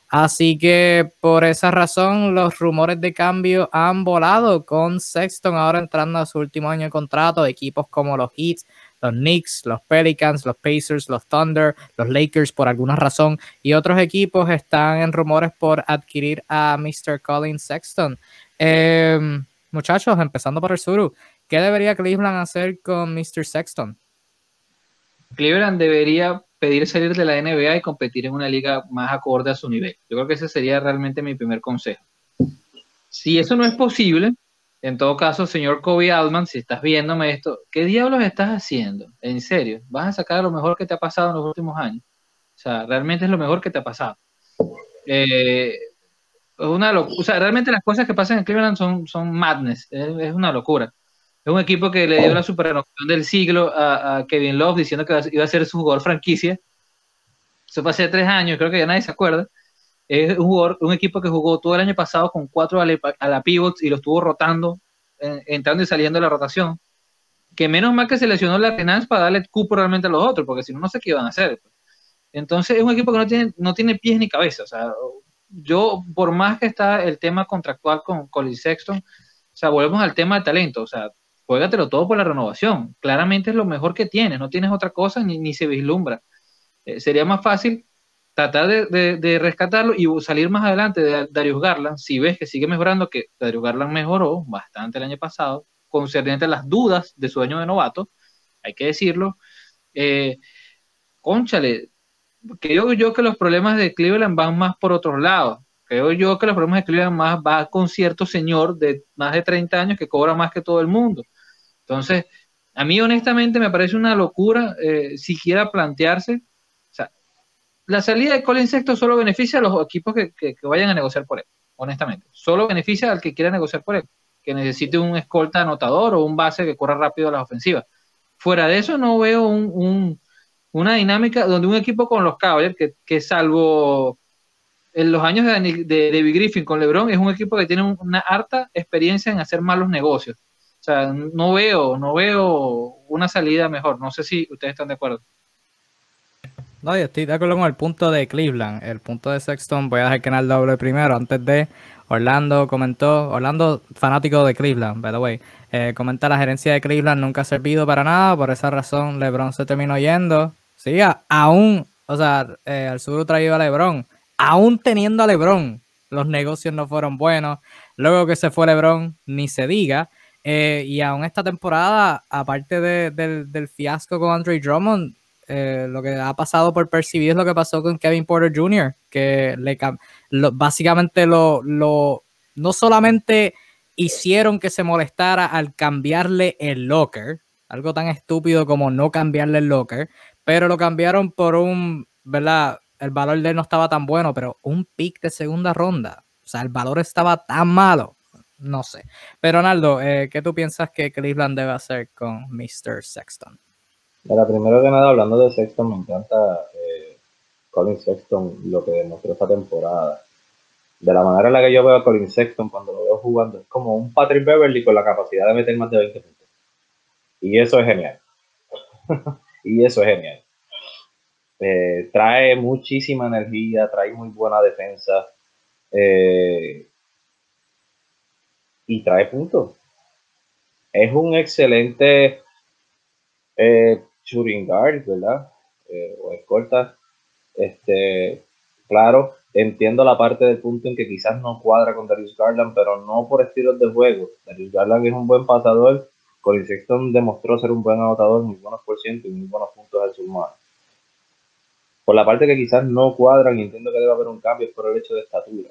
Así que por esa razón los rumores de cambio han volado con Sexton ahora entrando a su último año de contrato. Equipos como los Heat, los Knicks, los Pelicans, los Pacers, los Thunder, los Lakers por alguna razón y otros equipos están en rumores por adquirir a Mr. Colin Sexton. Em, muchachos, empezando por el sur, ¿qué debería Cleveland hacer con Mr. Sexton? Cleveland debería pedir salir de la NBA y competir en una liga más acorde a su nivel. Yo creo que ese sería realmente mi primer consejo. Si eso no es posible, en todo caso, señor Kobe Altman, si estás viéndome esto, ¿qué diablos estás haciendo? En serio, vas a sacar lo mejor que te ha pasado en los últimos años. O sea, realmente es lo mejor que te ha pasado. Eh, una o sea, realmente las cosas que pasan en Cleveland son, son madness, es una locura. Es un equipo que le dio la superación del siglo a, Kevin Love diciendo que iba a ser su jugador franquicia. Eso fue hace tres años, creo que ya nadie se acuerda. Es un, jugador, un equipo que jugó todo el año pasado con cuatro a la, pivots y lo estuvo rotando, entrando y saliendo de la rotación. Que menos mal que se lesionó la Renans para darle cupo realmente a los otros, porque si no, no sé qué iban a hacer. Entonces es un equipo que no tiene, no tiene pies ni cabeza. O sea, yo, por más que está el tema contractual con Colin Sexton, o sea, volvemos al tema del talento. O sea, juégatelo todo por la renovación. Claramente es lo mejor que tienes, no tienes otra cosa ni, se vislumbra. Eh, sería más fácil tratar de, rescatarlo y salir más adelante de Darius Garland, si ves que sigue mejorando, que Darius Garland mejoró bastante el año pasado, concerniente a las dudas de su año de novato, hay que decirlo. Eh, conchale, creo yo que los problemas de Cleveland van más por otros lados. Creo yo que los problemas de Cleveland más va con cierto señor de más de 30 años que cobra más que todo el mundo. Entonces, a mí honestamente me parece una locura eh, siquiera plantearse. O sea, la salida de Colin Sexto solo beneficia a los equipos que, vayan a negociar por él, honestamente. Solo beneficia al que quiera negociar por él, que necesite un escolta anotador o un base que corra rápido a las ofensivas. Fuera de eso, no veo una dinámica donde un equipo con los Cavaliers, que, salvo en los años de, de David Griffin con LeBron es un equipo que tiene una harta experiencia en hacer malos negocios. O sea, no veo, no veo una salida mejor. No sé si ustedes están de acuerdo. No, yo estoy de acuerdo con el punto de Cleveland. El punto de Sexton, voy a dejar que el doble primero. Antes de Orlando comentó, Orlando fanático de Cleveland, by the way, eh, comenta la gerencia de Cleveland nunca ha servido para nada, por esa razón LeBron se terminó yendo. Sí, aún, o sea, eh, al sur traído a LeBron, aún teniendo a LeBron, los negocios no fueron buenos. Luego que se fue LeBron, ni se diga. Eh, y aún esta temporada, aparte del, fiasco con Andre Drummond, eh, lo que ha pasado por percibir es lo que pasó con Kevin Porter Jr., que le, básicamente lo, lo, no solamente hicieron que se molestara al cambiarle el locker, algo tan estúpido como no cambiarle el locker, pero lo cambiaron por un, ¿verdad? El valor de él no estaba tan bueno, pero un pick de segunda ronda. O sea, el valor estaba tan malo no sé. Pero Ronaldo, eh, ¿qué tú piensas que Cleveland debe hacer con Mr. Sexton? Mira, primero que nada, hablando de Sexton, me encanta eh, Colin Sexton, lo que demostró esta temporada. De la manera en la que yo veo a Colin Sexton cuando lo veo jugando, es como un Patrick Beverly con la capacidad de meter más de 20 puntos. Y eso es genial. y eso es genial. Eh, trae muchísima energía, trae muy buena defensa. Eh, y trae puntos. Es un excelente eh, shooting guard, ¿verdad? Eh, o escolta. Este, claro, entiendo la parte del punto en que quizás no cuadra con Darius Garland, pero no por estilos de juego. Darius Garland es un buen pasador. Colin Sexton demostró ser un buen anotador, muy buenos por ciento y muy buenos puntos al sumar. Por la parte que quizás no cuadran entiendo que debe haber un cambio es por el hecho de estatura.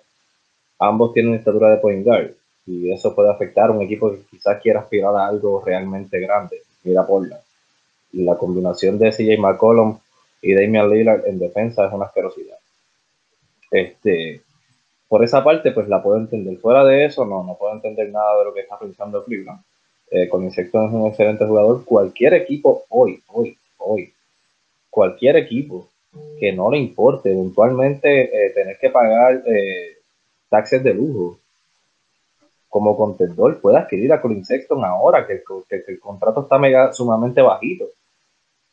Ambos tienen estatura de point guard y eso puede afectar a un equipo que quizás quiera aspirar a algo realmente grande. Mira Portland. Y la combinación de CJ McCollum y Damian Lillard en defensa es una asquerosidad. Este, por esa parte, pues la puedo entender. Fuera de eso, no, no puedo entender nada de lo que está pensando Cleveland. Eh, con Insecto es un excelente jugador. Cualquier equipo hoy, hoy, hoy, cualquier equipo que no le importe eventualmente eh, tener que pagar eh, taxes de lujo como contendor puede adquirir a Colin Sexton ahora que, el contrato está mega, sumamente bajito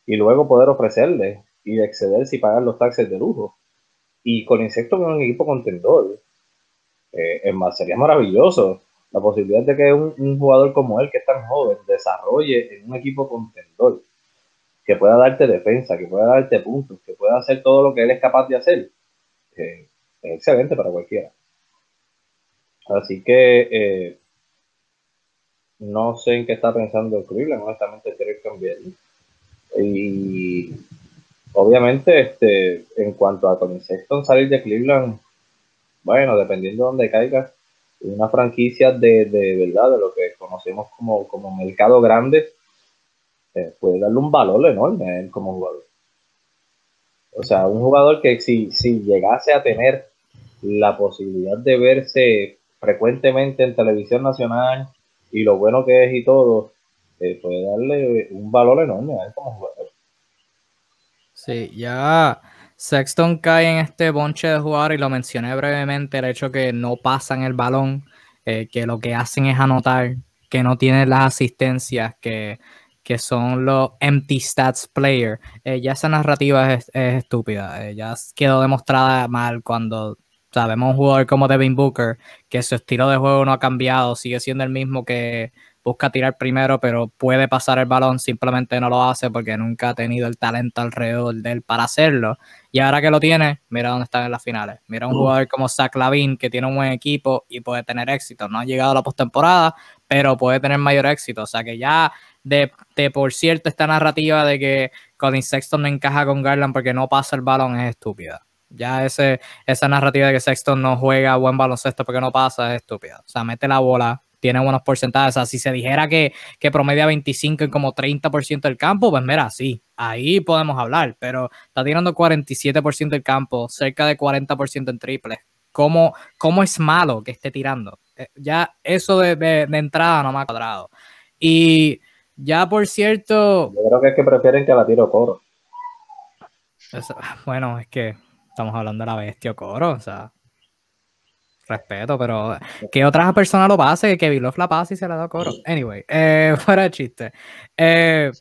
y luego poder ofrecerle y exceder si pagar los taxes de lujo. Y Colin Sexton es un equipo contendor. Eh, es más, sería maravilloso la posibilidad de que un, jugador como él, que es tan joven, desarrolle en un equipo contendor, que pueda darte defensa, que pueda darte puntos, que pueda hacer todo lo que él es capaz de hacer. Eh, es excelente para cualquiera. Así que eh, no sé en qué está pensando Cleveland, honestamente quiere cambiar. Y obviamente, este, en cuanto a Tony Sexton salir de Cleveland, bueno, dependiendo de dónde caiga, una franquicia de, de verdad, de lo que conocemos como, como mercado grande, eh, puede darle un valor enorme a él como jugador. O sea, un jugador que si, si llegase a tener la posibilidad de verse frecuentemente en televisión nacional y lo bueno que es y todo, eh, puede darle un valor enorme a él como jugador. Sí, ya Sexton cae en este bonche de jugar y lo mencioné brevemente, el hecho que no pasan el balón, eh, que lo que hacen es anotar, que no tienen las asistencias, que, son los empty stats player. Eh, ya esa narrativa es, estúpida, ya quedó demostrada mal cuando Sabemos un jugador como Devin Booker, que su estilo de juego no ha cambiado, sigue siendo el mismo que busca tirar primero, pero puede pasar el balón, simplemente no lo hace porque nunca ha tenido el talento alrededor de él para hacerlo. Y ahora que lo tiene, mira dónde están en las finales. Mira un jugador como Zach Lavin, que tiene un buen equipo y puede tener éxito. No ha llegado a la postemporada, pero puede tener mayor éxito. O sea que ya de, de, por cierto esta narrativa de que Colin Sexton no encaja con Garland porque no pasa el balón es estúpida. Ya ese, esa narrativa de que Sexton no juega buen baloncesto porque no pasa es estúpida. O sea, mete la bola, tiene buenos porcentajes. O sea, si se dijera que, que promedia 25 en como 30% del campo, pues mira, sí, ahí podemos hablar. Pero está tirando 47% del campo, cerca de 40% en triples. ¿Cómo, ¿Cómo, es malo que esté tirando? Eh, ya eso de, de, de entrada no me ha cuadrado. Y ya por cierto. Yo creo que es que prefieren que la tiro coro. bueno, es que estamos hablando de la bestia Coro, o sea, respeto, pero que otra persona lo pase, que Love la pase y se la da coro. Anyway, eh, fuera de chiste. Eh,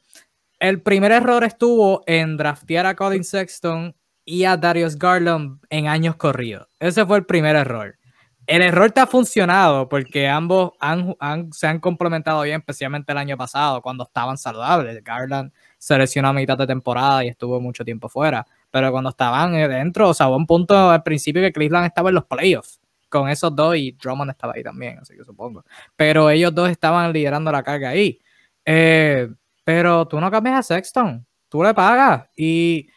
el primer error estuvo en draftear a Colin Sexton y a Darius Garland en años corridos. Ese fue el primer error. El error te ha funcionado porque ambos se han complementado bien, especialmente el año pasado, cuando estaban saludables. Garland se lesionó a mitad de temporada y estuvo mucho tiempo fuera. Pero cuando estaban dentro, o sea, hubo un punto al principio que Cleveland estaba en los playoffs con esos dos y Drummond estaba ahí también, así que supongo. Pero ellos dos estaban liderando la carga ahí. Eh, pero tú no cambias a Sexton, tú le pagas y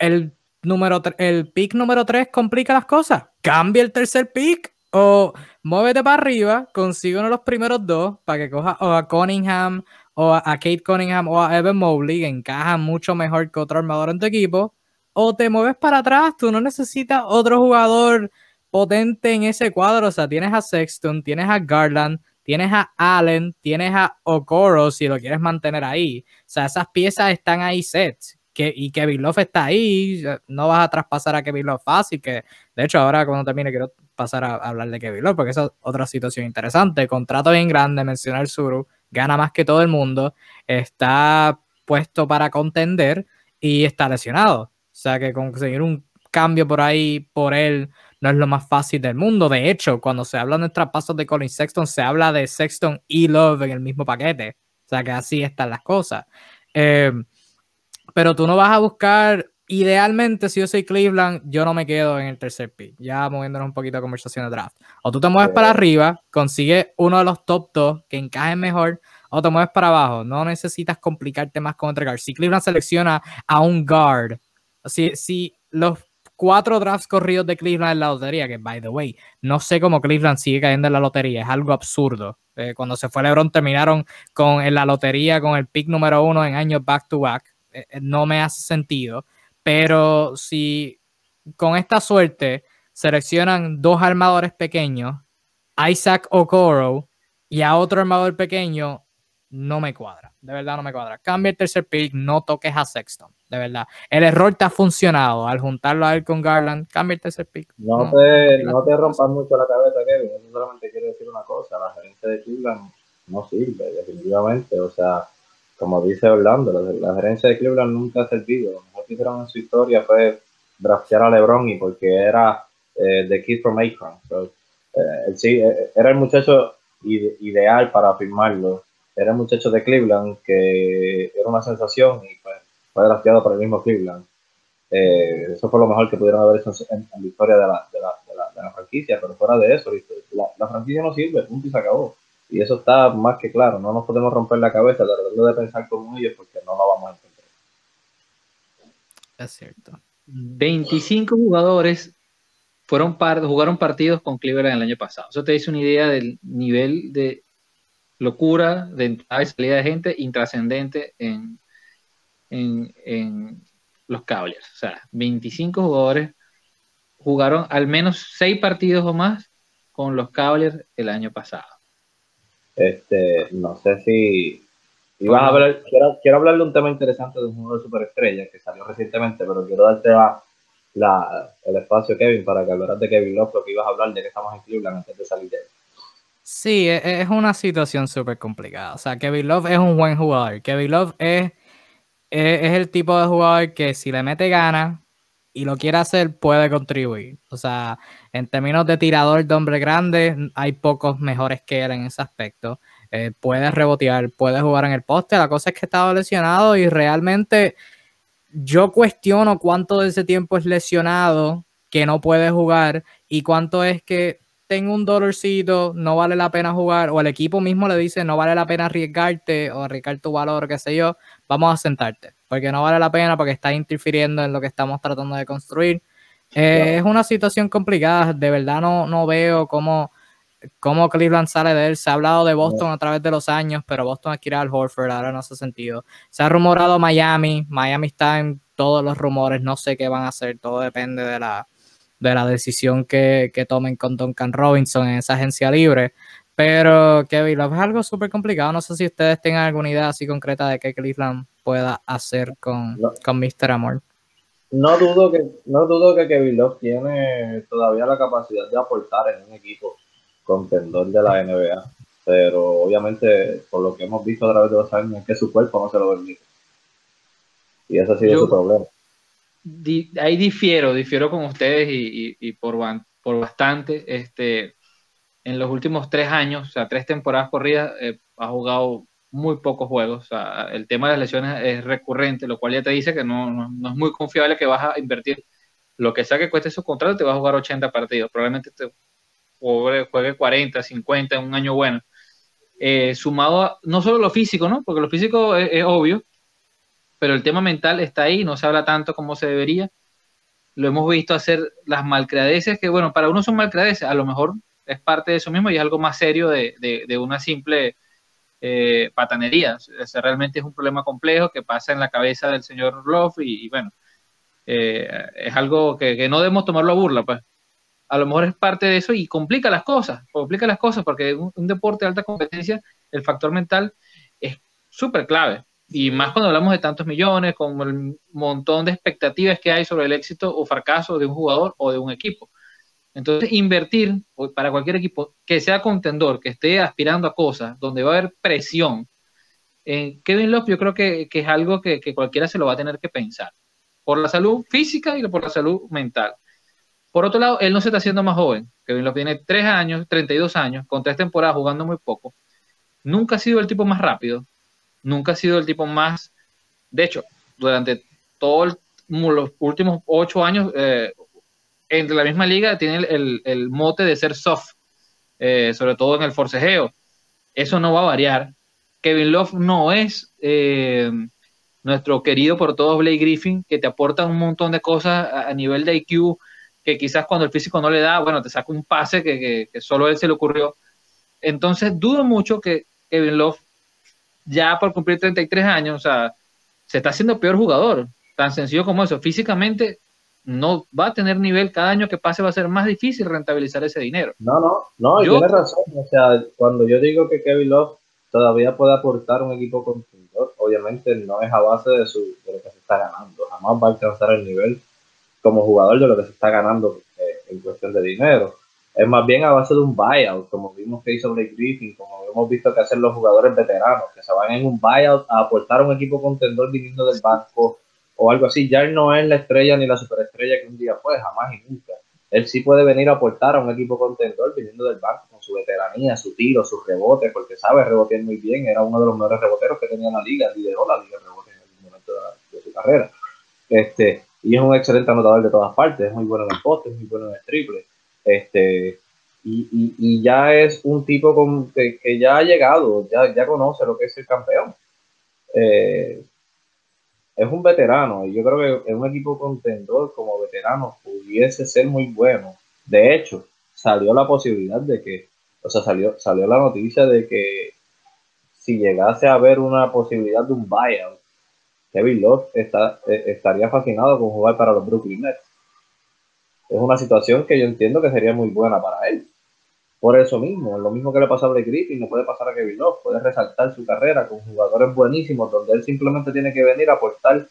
el número el pick número 3 complica las cosas. Cambia el tercer pick o muévete para arriba, consigue uno de los primeros dos para que coja o a Cunningham o a, Kate Cunningham o a Evan Mobley, que encajan mucho mejor que otro armador en tu equipo, o te mueves para atrás, tú no necesitas otro jugador potente en ese cuadro, o sea, tienes a Sexton, tienes a Garland, tienes a Allen, tienes a Okoro si lo quieres mantener ahí. O sea, esas piezas están ahí set. Que, y Kevin Love está ahí, no vas a traspasar a Kevin Love fácil, que de hecho ahora cuando termine quiero pasar a, hablar de Kevin Love, porque esa es otra situación interesante. Contrato bien grande, mencionar Suru, gana más que todo el mundo, está puesto para contender y está lesionado. O sea que conseguir un cambio por ahí por él no es lo más fácil del mundo. De hecho, cuando se habla de traspasos de Colin Sexton, se habla de Sexton y Love en el mismo paquete. O sea que así están las cosas. Eh, pero tú no vas a buscar, idealmente, si yo soy Cleveland, yo no me quedo en el tercer pick. Ya moviéndonos un poquito de conversación de draft. O tú te mueves para arriba, consigues uno de los top 2 que encajen mejor, o te mueves para abajo. No necesitas complicarte más con guard. Si Cleveland selecciona a un guard, si, si los cuatro drafts corridos de Cleveland en la lotería, que by the way, no sé cómo Cleveland sigue cayendo en la lotería, es algo absurdo. Eh, cuando se fue LeBron terminaron con la lotería con el pick número uno en años back to back. Eh, eh, no me hace sentido, pero si con esta suerte seleccionan dos armadores pequeños, Isaac Okoro y a otro armador pequeño, no me cuadra. De verdad no me cuadra. Cambia el tercer pick, no toques a Sexton de verdad. El error te ha funcionado al juntarlo a él con Garland. Cambia el tercer pick. No, te, no te rompas mucho la cabeza, Kevin. Eso solamente quiere decir una cosa. La gerencia de Cleveland no sirve, definitivamente. O sea, como dice Orlando, la, gerencia de Cleveland nunca ha servido. Lo mejor que hicieron en su historia fue draftear a LeBron y porque era eh, The Kid from Akron. Eh, sí, eh, era el muchacho ideal para firmarlo. Era el muchacho de Cleveland que era una sensación y pues fue drafteado por el mismo Cleveland. Eh, eso fue lo mejor que pudieron haber hecho en, la historia de la, de, la, de, la, franquicia, pero fuera de eso, la, franquicia no sirve, punto y se acabó. Y eso está más que claro, no nos podemos romper la cabeza tratando de pensar como ellos porque no lo vamos a entender. Es cierto. 25 jugadores fueron jugaron partidos con Cleveland el año pasado. Eso te dice una idea del nivel de locura, de entrada y salida de gente intrascendente en, en, los Cavaliers. O sea, 25 jugadores jugaron al menos 6 partidos o más con los Cavaliers el año pasado. Este, no sé si ibas a hablar, quiero, quiero hablar de un tema interesante de un jugador de superestrella que salió recientemente, pero quiero darte la, el espacio, Kevin, para que hablaras de Kevin Love, porque ibas a hablar de que estamos en Cleveland antes de salir de él. Sí, e, es una situación súper complicada. O sea, Kevin Love es un buen jugador. Kevin Love es es, el tipo de jugador que si le mete ganas y lo quiere hacer, puede contribuir. O sea, en términos de tirador de hombre grande, hay pocos mejores que él en ese aspecto. Eh, puede rebotear, puede jugar en el poste. La cosa es que estaba lesionado y realmente yo cuestiono cuánto de ese tiempo es lesionado que no puede jugar y cuánto es que tengo un dolorcito, no vale la pena jugar, o el equipo mismo le dice no vale la pena arriesgarte o arriesgar tu valor, qué sé yo, vamos a sentarte, porque no vale la pena porque está interfiriendo en lo que estamos tratando de construir. Eh, es una situación complicada, de verdad no, no veo cómo, cómo Cleveland sale de él. Se ha hablado de Boston a través de los años, pero Boston adquiere al Horford, ahora no hace sentido. Se ha rumorado Miami, Miami está en todos los rumores, no sé qué van a hacer, todo depende de la, de la decisión que, tomen con Duncan Robinson en esa agencia libre. Pero Kevin Love es algo súper complicado. No sé si ustedes tengan alguna idea así concreta de qué Cleveland pueda hacer con, con Mr. Amor. no dudo que no dudo que Kevin Love tiene todavía la capacidad de aportar en un equipo contendor de la NBA, pero obviamente por lo que hemos visto a través de los años es que su cuerpo no se lo permite. Y ese ha sido su problema. Ahí difiero, difiero con ustedes y, por, por bastante. Este, en los últimos tres años, o sea, tres temporadas corridas, eh, ha jugado muy pocos juegos. O sea, el tema de las lesiones es recurrente, lo cual ya te dice que no, no, es muy confiable que vas a invertir lo que sea que cueste su contrato, te vas a jugar 80 partidos. Probablemente te juegue 40, 50 en un año bueno. Eh, sumado a no solo lo físico, ¿no? Porque lo físico es, obvio, pero el tema mental está ahí, no se habla tanto como se debería. Lo hemos visto hacer las malcreadeces, que bueno, para uno son malcreadeces, a lo mejor es parte de eso mismo y es algo más serio de, de una simple eh, patanería. realmente es un problema complejo que pasa en la cabeza del señor Love y, bueno, eh, es algo que, no debemos tomarlo a burla, pues. A lo mejor es parte de eso y complica las cosas, complica las cosas porque un, un deporte de alta competencia, el factor mental es súper clave. Y más cuando hablamos de tantos millones, con el montón de expectativas que hay sobre el éxito o fracaso de un jugador o de un equipo. Entonces, invertir para cualquier equipo que sea contendor, que esté aspirando a cosas, donde va a haber presión, en Kevin Love yo creo que, es algo que, cualquiera se lo va a tener que pensar, por la salud física y por la salud mental. Por otro lado, él no se está haciendo más joven. Kevin Love tiene 3 años, 32 años, con tres temporadas jugando muy poco. Nunca ha sido el tipo más rápido, nunca ha sido el tipo más... De hecho, durante todos los últimos 8 años, eh, entre la misma liga tiene el, mote de ser soft, eh, sobre todo en el forcejeo. Eso no va a variar. Kevin Love no es eh, nuestro querido por todos Blake Griffin, que te aporta un montón de cosas a, nivel de IQ, que quizás cuando el físico no le da, bueno, te saca un pase que, que solo a él se le ocurrió. Entonces, dudo mucho que Kevin Love, ya por cumplir 33 años, o sea, se está haciendo peor jugador. Tan sencillo como eso. Físicamente no va a tener nivel, cada año que pase va a ser más difícil rentabilizar ese dinero. No, no, no, yo, tienes razón. O sea, cuando yo digo que Kevin Love todavía puede aportar un equipo consumidor, obviamente no es a base de, su, de lo que se está ganando. Jamás va a alcanzar el nivel como jugador de lo que se está ganando eh, en cuestión de dinero. Es más bien a base de un buyout, como vimos que hizo Blake Griffin, como hemos visto que hacen los jugadores veteranos, que se van en un buyout a aportar un equipo contendor viniendo del banco o algo así. Ya él no es la estrella ni la superestrella que un día fue, jamás y nunca. Él sí puede venir a aportar a un equipo contendor viniendo del banco con su veteranía, su tiro, su rebote, porque sabe rebotear muy bien. Era uno de los mejores reboteros que tenía en la liga, lideró la liga de rebote en algún momento de, su carrera. Este, y es un excelente anotador de todas partes, es muy bueno en el poste, es muy bueno en el triple. Este, y, y, ya es un tipo con, que, que, ya ha llegado, ya, ya conoce lo que es el campeón. Eh, es un veterano y yo creo que en un equipo contendor como veterano pudiese ser muy bueno. De hecho, salió la posibilidad de que, o sea, salió, salió la noticia de que si llegase a haber una posibilidad de un buyout, Kevin Love está, eh, estaría fascinado con jugar para los Brooklyn Nets. Es una situación que yo entiendo que sería muy buena para él por eso mismo, lo mismo que le pasa a Blake Griffin, no puede pasar a Kevin Love, puede resaltar su carrera con jugadores buenísimos, donde él simplemente tiene que venir a aportar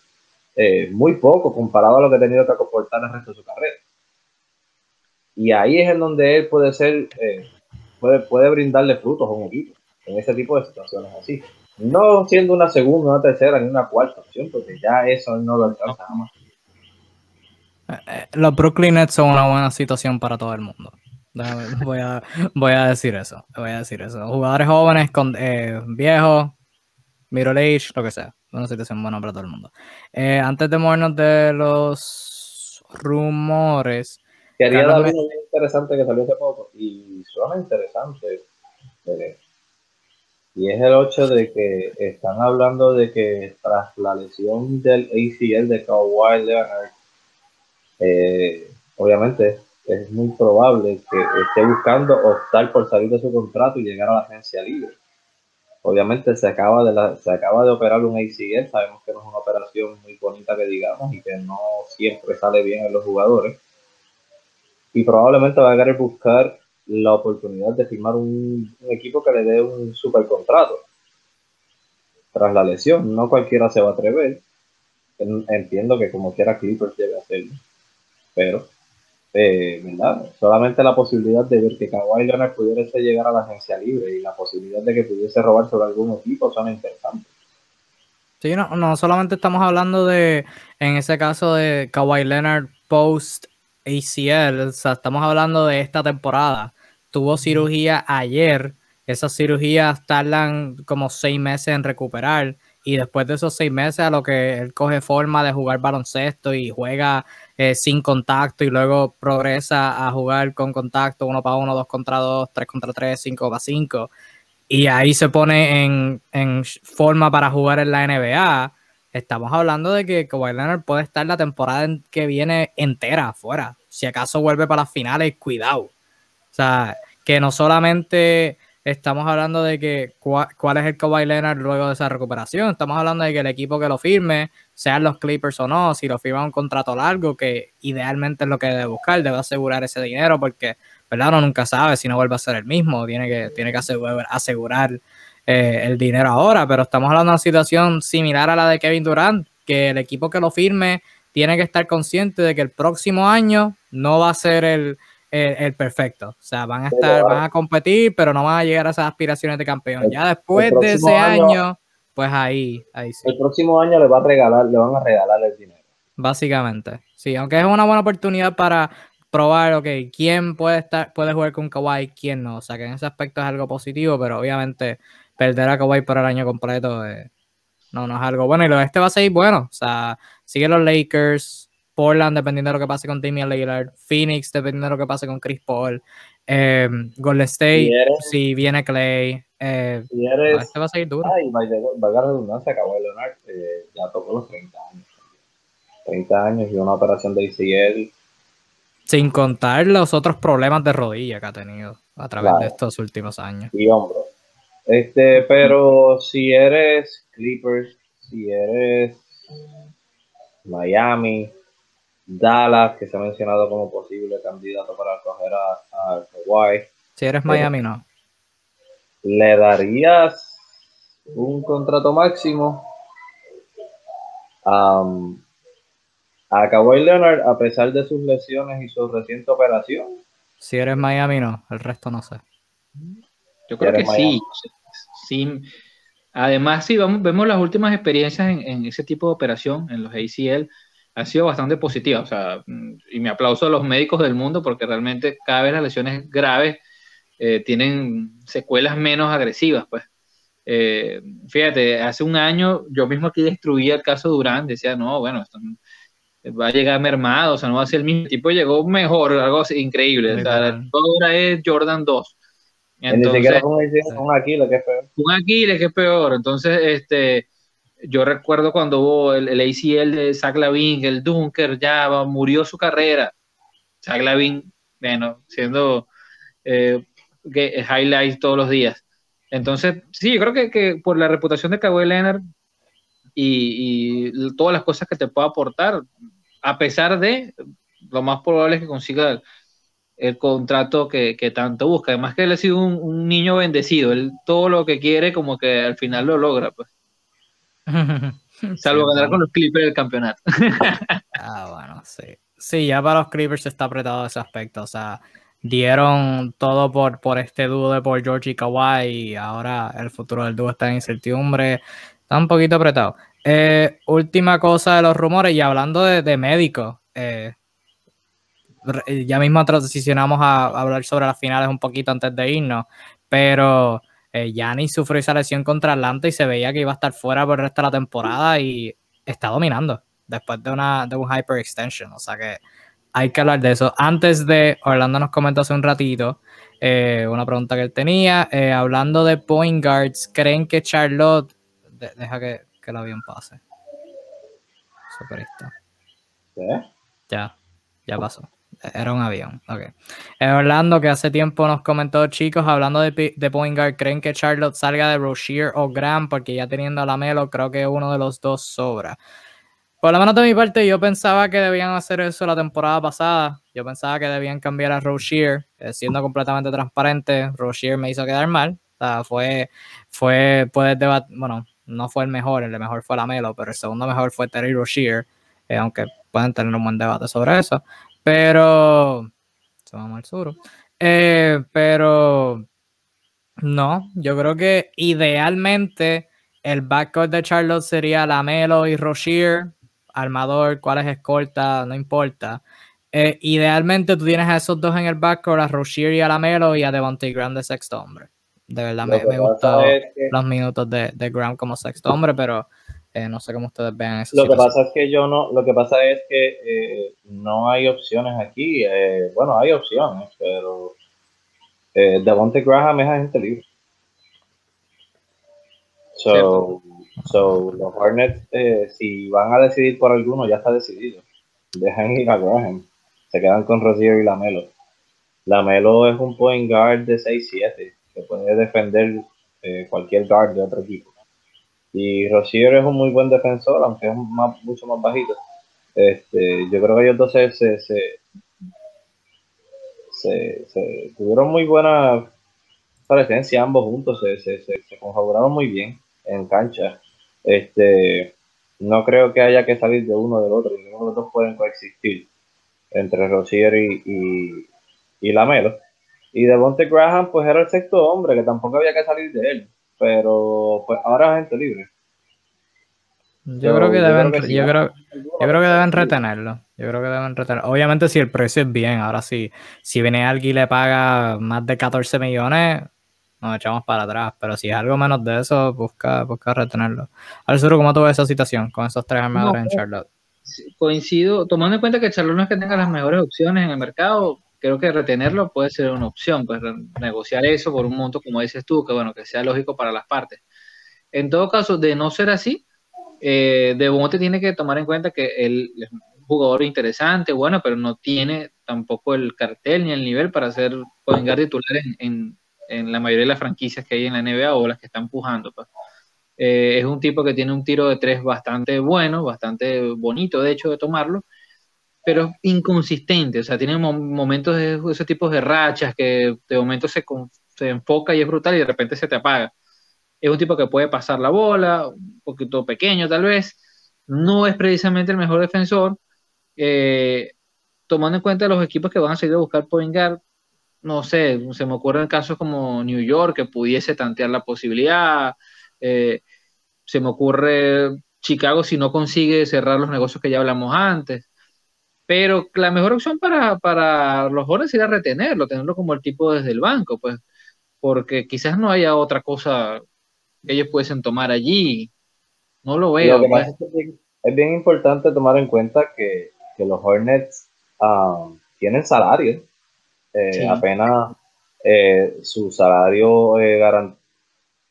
eh, muy poco comparado a lo que ha tenido que aportar el resto de su carrera. Y ahí es en donde él puede ser, eh, puede, puede brindarle frutos a un equipo, en ese tipo de situaciones así. No siendo una segunda, una tercera, ni una cuarta opción, porque ya eso no lo alcanza jamás. Eh, los Brooklyn Nets son una buena situación para todo el mundo voy, a, voy a decir eso. Voy a decir eso. Jugadores jóvenes, con, eh, viejos, middle age, lo que sea. Una situación buena para todo el mundo. Eh, antes de movernos de los rumores. Quería dar algo muy interesante que salió hace poco. Y suena interesante. Y es el hecho de que están hablando de que tras la lesión del ACL de Kawhi Leonard, eh, obviamente es muy probable que esté buscando optar por salir de su contrato y llegar a la agencia libre. Obviamente se acaba de, se acaba de operar un ACL, sabemos que no es una operación muy bonita que digamos y que no siempre sale bien en los jugadores. Y probablemente va a querer buscar la oportunidad de firmar un, equipo que le dé un super contrato tras la lesión. No cualquiera se va a atrever. Entiendo que como quiera Clippers debe hacerlo. Pero, eh, ¿verdad? Solamente la posibilidad de ver que Kawhi Leonard pudiese llegar a la agencia libre y la posibilidad de que pudiese robar sobre algún equipo son interesantes. Sí, no, no solamente estamos hablando de, en ese caso de Kawhi Leonard post ACL, o sea, estamos hablando de esta temporada. Tuvo cirugía ayer, esas cirugías tardan como seis meses en recuperar y después de esos seis meses a lo que él coge forma de jugar baloncesto y juega eh, sin contacto y luego progresa a jugar con contacto, uno para uno, dos contra dos, tres contra tres, cinco para cinco, y ahí se pone en, en forma para jugar en la NBA, estamos hablando de que Kawhi Leonard puede estar la temporada que viene entera afuera. Si acaso vuelve para las finales, cuidado. O sea, que no solamente estamos hablando de que cuál es el Kawhi Leonard luego de esa recuperación. Estamos hablando de que el equipo que lo firme, sean los Clippers o no, si lo firma un contrato largo, que idealmente es lo que debe buscar, debe asegurar ese dinero porque, ¿verdad? Uno nunca sabe si no vuelve a ser el mismo, tiene que, tiene que asegurar, eh, el dinero ahora, pero estamos hablando de una situación similar a la de Kevin Durant, que el equipo que lo firme tiene que estar consciente de que el próximo año no va a ser el, el, perfecto. O sea, van a estar, van a competir, pero no van a llegar a esas aspiraciones de campeón. ya después de ese año, pues ahí, ahí sí. El próximo año le va a regalar, le van a regalar el dinero. Básicamente. Sí, aunque es una buena oportunidad para probar, ok, quién puede estar, puede jugar con Kawhi, quién no. O sea que en ese aspecto es algo positivo, pero obviamente perder a Kawhi por el año completo eh, no, no es algo bueno. Y lo este va a seguir bueno. O sea, sigue los Lakers, Portland, dependiendo de lo que pase con Damian Lillard, Phoenix, dependiendo de lo que pase con Chris Paul, eh, Golden State, si, viene Clay, eh, este va a seguir duro. Ay, valga la redundancia, acabó Leonard, eh, ya tocó los 30 años. 30 años y una operación de ACL. Sin contar los otros problemas de rodilla que ha tenido a través de estos últimos años. Y hombro. Este, pero si eres Clippers, si eres Miami, Dallas, que se ha mencionado como posible candidato para coger a, Hawaii. Si eres Miami, no. ¿Le darías un contrato máximo a Kawhi Leonard a pesar de sus lesiones y su reciente operación? Si eres Miami, no. El resto no sé. Yo creo que sí. sí. Además, si vamos, vemos las últimas experiencias en, en, ese tipo de operación, en los ACL, ha sido bastante positiva. O sea, y me aplauso a los médicos del mundo porque realmente cada vez las lesiones graves eh, tienen secuelas menos agresivas, pues. Eh, fíjate, hace un año yo mismo aquí destruía el caso Durán, decía, no, bueno, esto va a llegar mermado, o sea, no va a ser el mismo tipo, llegó mejor, algo así, increíble. O sea, todo ahora es Jordan 2. Entonces, un Aquiles que es peor. Un Aquiles que es peor. Entonces, este, yo recuerdo cuando hubo el, ACL de Zach Lavin, el Dunker, ya murió su carrera. Zach Lavin, bueno, siendo eh, highlights todos los días. Entonces, sí, yo creo que, que por la reputación de Kawhi Leonard y, y, todas las cosas que te pueda aportar, a pesar de lo más probable es que consiga el, contrato que, que, tanto busca. Además que él ha sido un, un niño bendecido, él todo lo que quiere como que al final lo logra, pues. Salvo ganar con los Clippers el campeonato. ah, bueno, sí. Sí, ya para los Clippers está apretado ese aspecto. O sea, dieron todo por, por este dúo de Paul George y Kawhi y ahora el futuro del dúo está en incertidumbre. Está un poquito apretado. Eh, última cosa de los rumores y hablando de, de médicos. Eh, ya mismo transicionamos a hablar sobre las finales un poquito antes de irnos, pero eh, sufrió esa lesión contra Atlanta y se veía que iba a estar fuera por el resto de la temporada y está dominando después de, una, de un hyperextension. O sea que hay que hablar de eso. Antes de, Orlando nos comentó hace un ratito eh, una pregunta que él tenía. Eh, hablando de point guards, ¿creen que Charlotte... deja que, que el avión pase. Superista. Ya, ya pasó. Era un avión, ok. Eh, Orlando, que hace tiempo nos comentó, chicos, hablando de, de point guard, ¿creen que Charlotte salga de Rozier o Graham? Porque ya teniendo a la Melo, creo que uno de los dos sobra. Por lo menos de mi parte, yo pensaba que debían hacer eso la temporada pasada. Yo pensaba que debían cambiar a Rozier, siendo completamente transparente. Rozier me hizo quedar mal. O sea, fue, fue, puedes debatir, bueno, no fue el mejor, el mejor fue la Melo, pero el segundo mejor fue Terry Rozier, eh, aunque pueden tener un buen debate sobre eso. Pero. Se va al sur. Eh, pero. No, yo creo que idealmente el backcourt de Charlotte sería Lamelo y Rozier, armador, cuál es escolta, no importa. Eh, idealmente tú tienes a esos dos en el backcourt, a Rozier y a Lamelo y a Devontae Graham de sexto hombre. De verdad me, me gustó los minutos de, de Graham como sexto hombre, pero eh, no sé cómo ustedes vean eso. Lo que pasa es que yo no, lo que pasa es que eh, no hay opciones aquí. bueno, hay opciones, pero eh, Devontae Graham es agente libre. So, so los Hornets, eh, si van a decidir por alguno, ya está decidido. Dejan ir a Graham. Se quedan con Rozier y Lamelo. Lamelo es un point guard de 6-7 que puede defender eh, cualquier guard de otro equipo. Y Rozier es un muy buen defensor, aunque es mucho más bajito. Este, yo creo que ellos dos se, se, tuvieron muy buena presencia ambos juntos, se, se, se, configuraron muy bien en cancha. Este, no creo que haya que salir de uno del otro, los dos pueden coexistir entre Rosier y, y, Lamelo. Y de Monte Graham, pues era el sexto hombre, que tampoco había que salir de él, pero pues ahora es gente libre. Yo, creo que deben, yo, creo, yo creo que deben retenerlo. Yo creo que deben retenerlo. Obviamente, si el precio es bien, ahora sí, si viene alguien y le paga más de 14 millones, nos echamos para atrás. Pero si es algo menos de eso, busca, busca retenerlo. Al sur, ¿cómo tú ves esa situación con esos tres armadores en Charlotte? Coincido, tomando en cuenta que Charlotte no es que tenga las mejores opciones en el mercado, creo que retenerlo puede ser una opción, pues negociar eso por un monto, como dices tú, que bueno, que sea lógico para las partes. En todo caso, de no ser así, eh, de Bonte tiene que tomar en cuenta que él es un jugador interesante, bueno, pero no tiene tampoco el cartel ni el nivel para ser point titular en, la mayoría de las franquicias que hay en la NBA o las que están empujando. Pues. Eh, es un tipo que tiene un tiro de tres bastante bueno, bastante bonito, de hecho, de tomarlo, pero inconsistente, o sea, tiene momentos de ese tipo de rachas que de momento se, se enfoca y es brutal y de repente se te apaga es un tipo que puede pasar la bola, un poquito pequeño tal vez, no es precisamente el mejor defensor, eh, tomando en cuenta los equipos que van a salir a buscar point no sé, se me ocurren casos como New York que pudiese tantear la posibilidad, eh, se me ocurre Chicago si no consigue cerrar los negocios que ya hablamos antes. Pero la mejor opción para, para los Hornets sería retenerlo, tenerlo como el tipo desde el banco, pues, porque quizás no haya otra cosa ellos pueden tomar allí. No lo veo. Pues. es, bien, importante tomar en cuenta que, los Hornets um, tienen salario. Eh, apenas eh, su salario eh,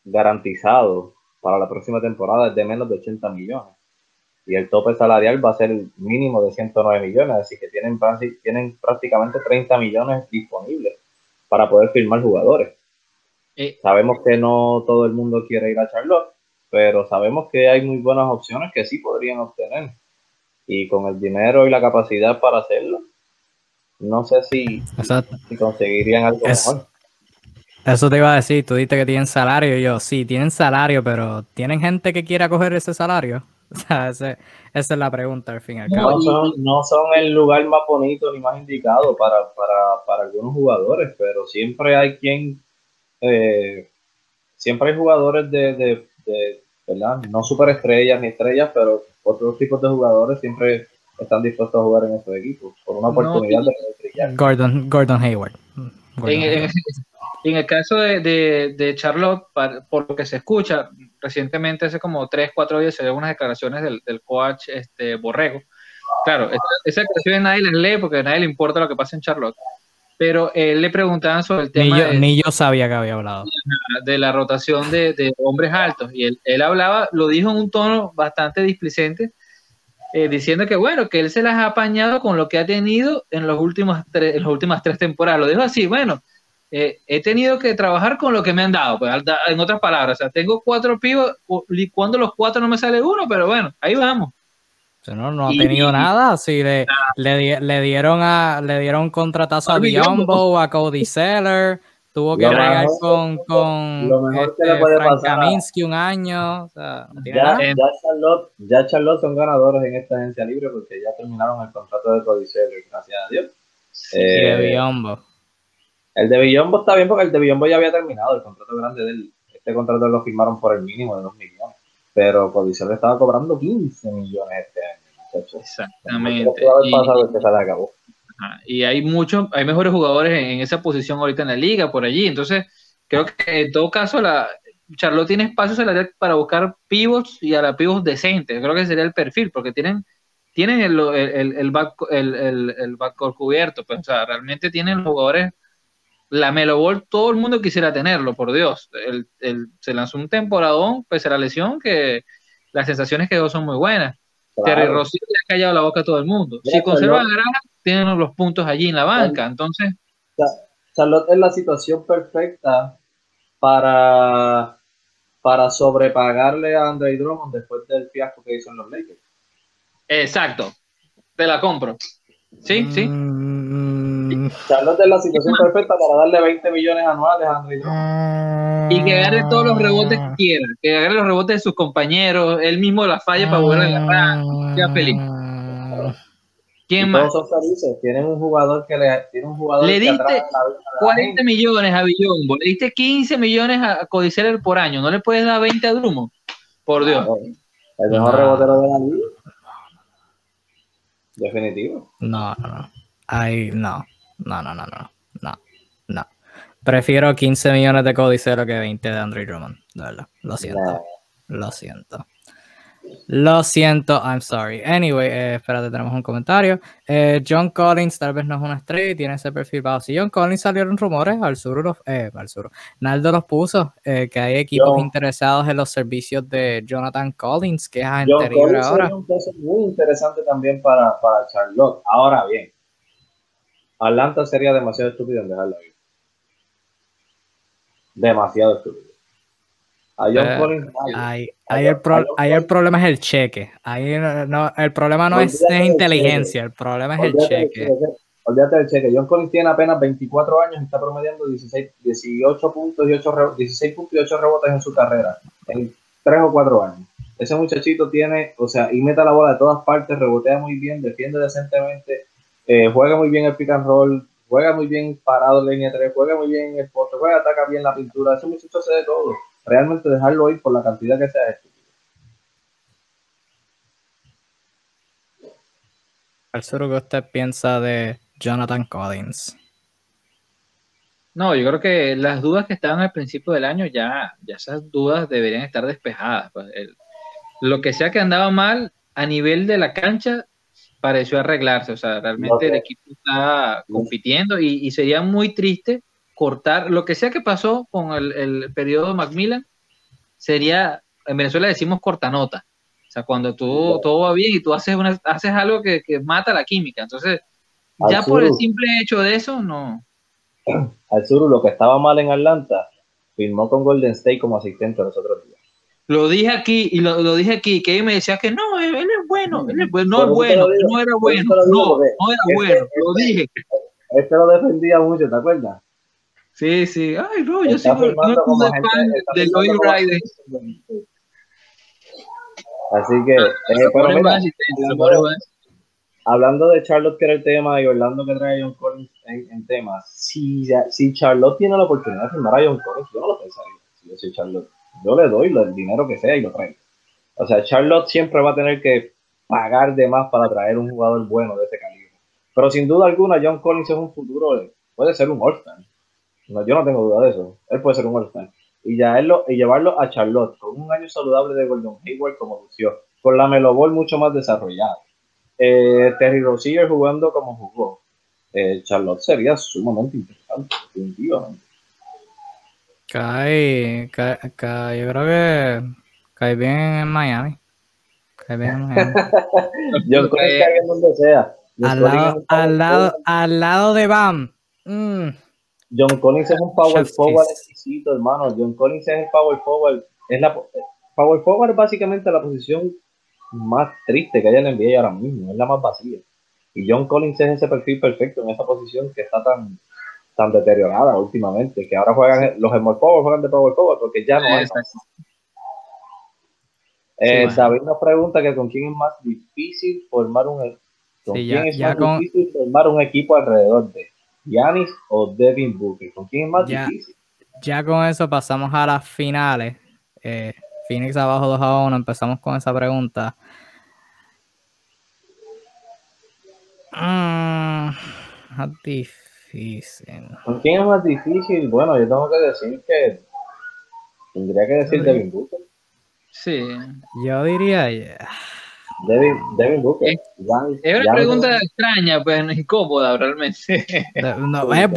garantizado para la próxima temporada es de menos de 80 millones. Y el tope salarial va a ser el mínimo de 109 millones, así que tienen, tienen prácticamente 30 millones disponibles para poder firmar jugadores. Sabemos que no todo el mundo quiere ir a Charlotte, pero sabemos que hay muy buenas opciones que sí podrían obtener. Y con el dinero y la capacidad para hacerlo, no sé si, si conseguirían algo mejor. Eso te iba a decir, tú dijiste que tienen salario, y yo, sí, tienen salario, pero ¿tienen gente que quiera coger ese salario? O sea, esa es la pregunta al fin y No son, no son el lugar más bonito ni más indicado para, para, para algunos jugadores, pero siempre hay quien eh, siempre hay jugadores de, ¿verdad? No superestrellas ni estrellas, pero otros tipos de jugadores siempre están dispuestos a jugar en estos equipos por una oportunidad de brillar. Gordon, Gordon Hayward. en, el caso de, Charlotte, por lo que se escucha, recientemente, hace como 3, 4 días, se dio unas declaraciones del, coach este, Borrego. Claro, esa declaración nadie les lee porque a nadie le importa lo que pasa en Charlotte pero él le preguntaban sobre el tema. Ni yo, sabía que había hablado. De la rotación de, hombres altos. Y él, él, hablaba, lo dijo en un tono bastante displicente, eh, diciendo que bueno, que él se las ha apañado con lo que ha tenido en, los últimos en las últimas tres temporadas. Lo dijo así, bueno, eh, he tenido que trabajar con lo que me han dado. Pues, en otras palabras, o sea, tengo cuatro pibos, cuando los cuatro no me sale uno, pero bueno, ahí vamos. No, no ha tenido nada. Sí, le, le, dieron a, le dieron contratazo a Biombo, a Cody Seller, Tuvo que bregar con, con lo mejor que le puede Frank pasar Kaminsky un año. O sea, no tiene Ya, ya, Charlotte, ya Charlotte son ganadores en esta agencia libre porque ya terminaron el contrato de Codicero, gracias a Dios. Y de Eh, Biombo. el de Villombo está bien porque el de Villombo ya había terminado el contrato grande de él. Este contrato lo firmaron por el mínimo de 2 millones. Pero Codicero estaba cobrando 15 millones este año, muchachos. Exactamente. Haber Y- que se le acabó. Ajá, Y hay muchos, hay mejores jugadores en, en esa posición ahorita en la liga, por allí. Entonces, creo que en todo caso, la Charlotte tiene espacio salarial para buscar pivots y a la pivots decentes. Creo que sería el perfil, porque tienen, tienen el, el, el, back, el, el, backcourt cubierto. Pues, o sea, realmente tienen los jugadores. La Melo Ball, todo el mundo quisiera tenerlo, por Dios. Se lanzó un temporadón, pese a la lesión, que las sensaciones que dio son muy buenas. Terry Claro. Rozier le ha callado la boca a todo el mundo. Si conservan a Charlotte- Graham, tienen los puntos allí en la banca. Entonces, Charlotte es la situación perfecta para, para sobrepagarle a Andre Drummond después del fiasco que hizo en los Lakers. exacto. Te la compro. Sí, sí. Mm, Charlotte es la situación perfecta para darle 20 millones anuales a Andre Drummond. Y que agarre todos los rebotes que quiera. Que agarre los rebotes de sus compañeros. Él mismo las falla para volver a agarrar. Sea feliz. ¿Quién Y más? todos son felices. Tienen un jugador que le tiene un jugador Le que diste atrae la la 40 gente. millones a Villombo. Le diste 15 millones a Codicel por año. ¿No le puedes dar 20 a Drummond? Por Dios. El mejor No. rebotero de la liga. Definitivo. No, no, no. Ay, no. No, no, no, no. No, no. Prefiero 15 millones de codicero que 20 de Andre Drummond. De verdad. Lo siento. Nah. Lo siento. Lo siento, I'm sorry. Anyway, eh, espérate, tenemos un comentario. Eh, John Collins tal vez no es una estrella y tiene ese perfil bajo. Si John Collins salieron rumores, al sur, los, eh, al sur, Naldo los puso, eh, que hay equipos John- interesados en los servicios de Jonathan Collins, que es John Collins ahora. sería un caso muy interesante también para, para Charlotte. Ahora bien, Atlanta sería demasiado estúpido en dejarlo ir. Demasiado estúpido. A John Collins. Ahí, el, pro- ahí el problema es el cheque. Ahí no, el problema no es, inteligencia, el problema es el Olvídate cheque. Olvídate del cheque. John Collins tiene apenas 24 años y está promediando 16, 18 puntos y 8 re- 16 puntos y 8 rebotes en su carrera. En 3 o 4 años. Ese muchachito tiene, o sea, y mete la bola de todas partes, rebotea muy bien, defiende decentemente, eh, juega muy bien el pick and roll, juega muy bien parado en línea 3, juega muy bien en el poste, juega, ataca bien la pintura. Ese muchacho hace de todo. Realmente dejarlo ir por la cantidad que sea es estúpido. Al sur, ¿qué usted piensa de Jonathan Collins? No, yo creo que las dudas que estaban al principio del año ya, ya esas dudas deberían estar despejadas. pues. El- lo que sea que andaba mal a nivel de la cancha pareció arreglarse. O sea, realmente el equipo está compitiendo y, y sería muy triste cortar lo que sea que pasó con el, el periodo Macmillan. Sería, en Venezuela decimos cortanota. O sea, cuando tú, todo va bien y tú haces, una, haces algo que, que mata la química. Entonces, ya por el simple hecho de eso, no. Al sur, lo que estaba mal en Atlanta, firmó con Golden State como asistente los otros días. Lo dije aquí y lo, lo dije aquí, que él me decía que no, él, él es bueno, él es bueno, no es bueno, digo, no era bueno, digo, no, no era este- bueno, lo este- dije. Este lo defendía mucho, ¿te acuerdas? Sí, sí, ay, no, yo soy no como soy fan de Lloyd Ryder. Así que, eh, Se pero mira, hablando- de Charlotte, que era el tema, y Orlando que trae a John Collins en, en temas, si, ya- si Charlotte tiene la oportunidad de firmar a John Collins, yo no lo pensaría. Si yo soy Charlotte, yo le doy el dinero que sea y lo traigo. O sea, Charlotte siempre va a tener que pagar de más para traer un jugador bueno de ese calibre. Pero sin duda alguna, John Collins es un futuro, de- puede ser un All-Star. No, yo no tengo duda de eso. Él puede ser un All-Star. Y, ya él lo- y llevarlo a Charlotte con un año saludable de Gordon Hayward como lució, con la Melo Ball mucho más desarrollada. Eh, Terry Rozier jugando como jugó. Eh, Charlotte sería sumamente interesante, definitivamente. Cae, cae, cae- yo creo que cae bien en Miami. Cae bien en Miami. John Collins cae en donde sea. Al, lado, al, lado, al lado de Bam. Mm, John Collins es un power forward exquisito, hermano. John Collins es el power forward. Es la, power forward es básicamente la posición más triste que hay en la NBA ahora mismo. Es la más vacía. Y John Collins es ese perfil perfecto en esa posición que está tan, tan deteriorada últimamente, que ahora juegan los Small Power juegan de Power Power porque ya no hay. Eh, David nos pregunta que con quién es más difícil formar un ¿con quién es más difícil formar un equipo alrededor de Yanis o Devin Booker. ¿Con quién es más difícil? Ya con eso pasamos a las finales. Eh, Phoenix abajo 2 a 1. Empezamos con esa pregunta. Mm, más difícil. ¿Con quién es más difícil? Bueno, yo tengo que decir que tendría que decir Devin Booker. Sí. Yo diría. Devin, Devin Booker. Es, una pregunta extraña, pues incómoda realmente. No, es,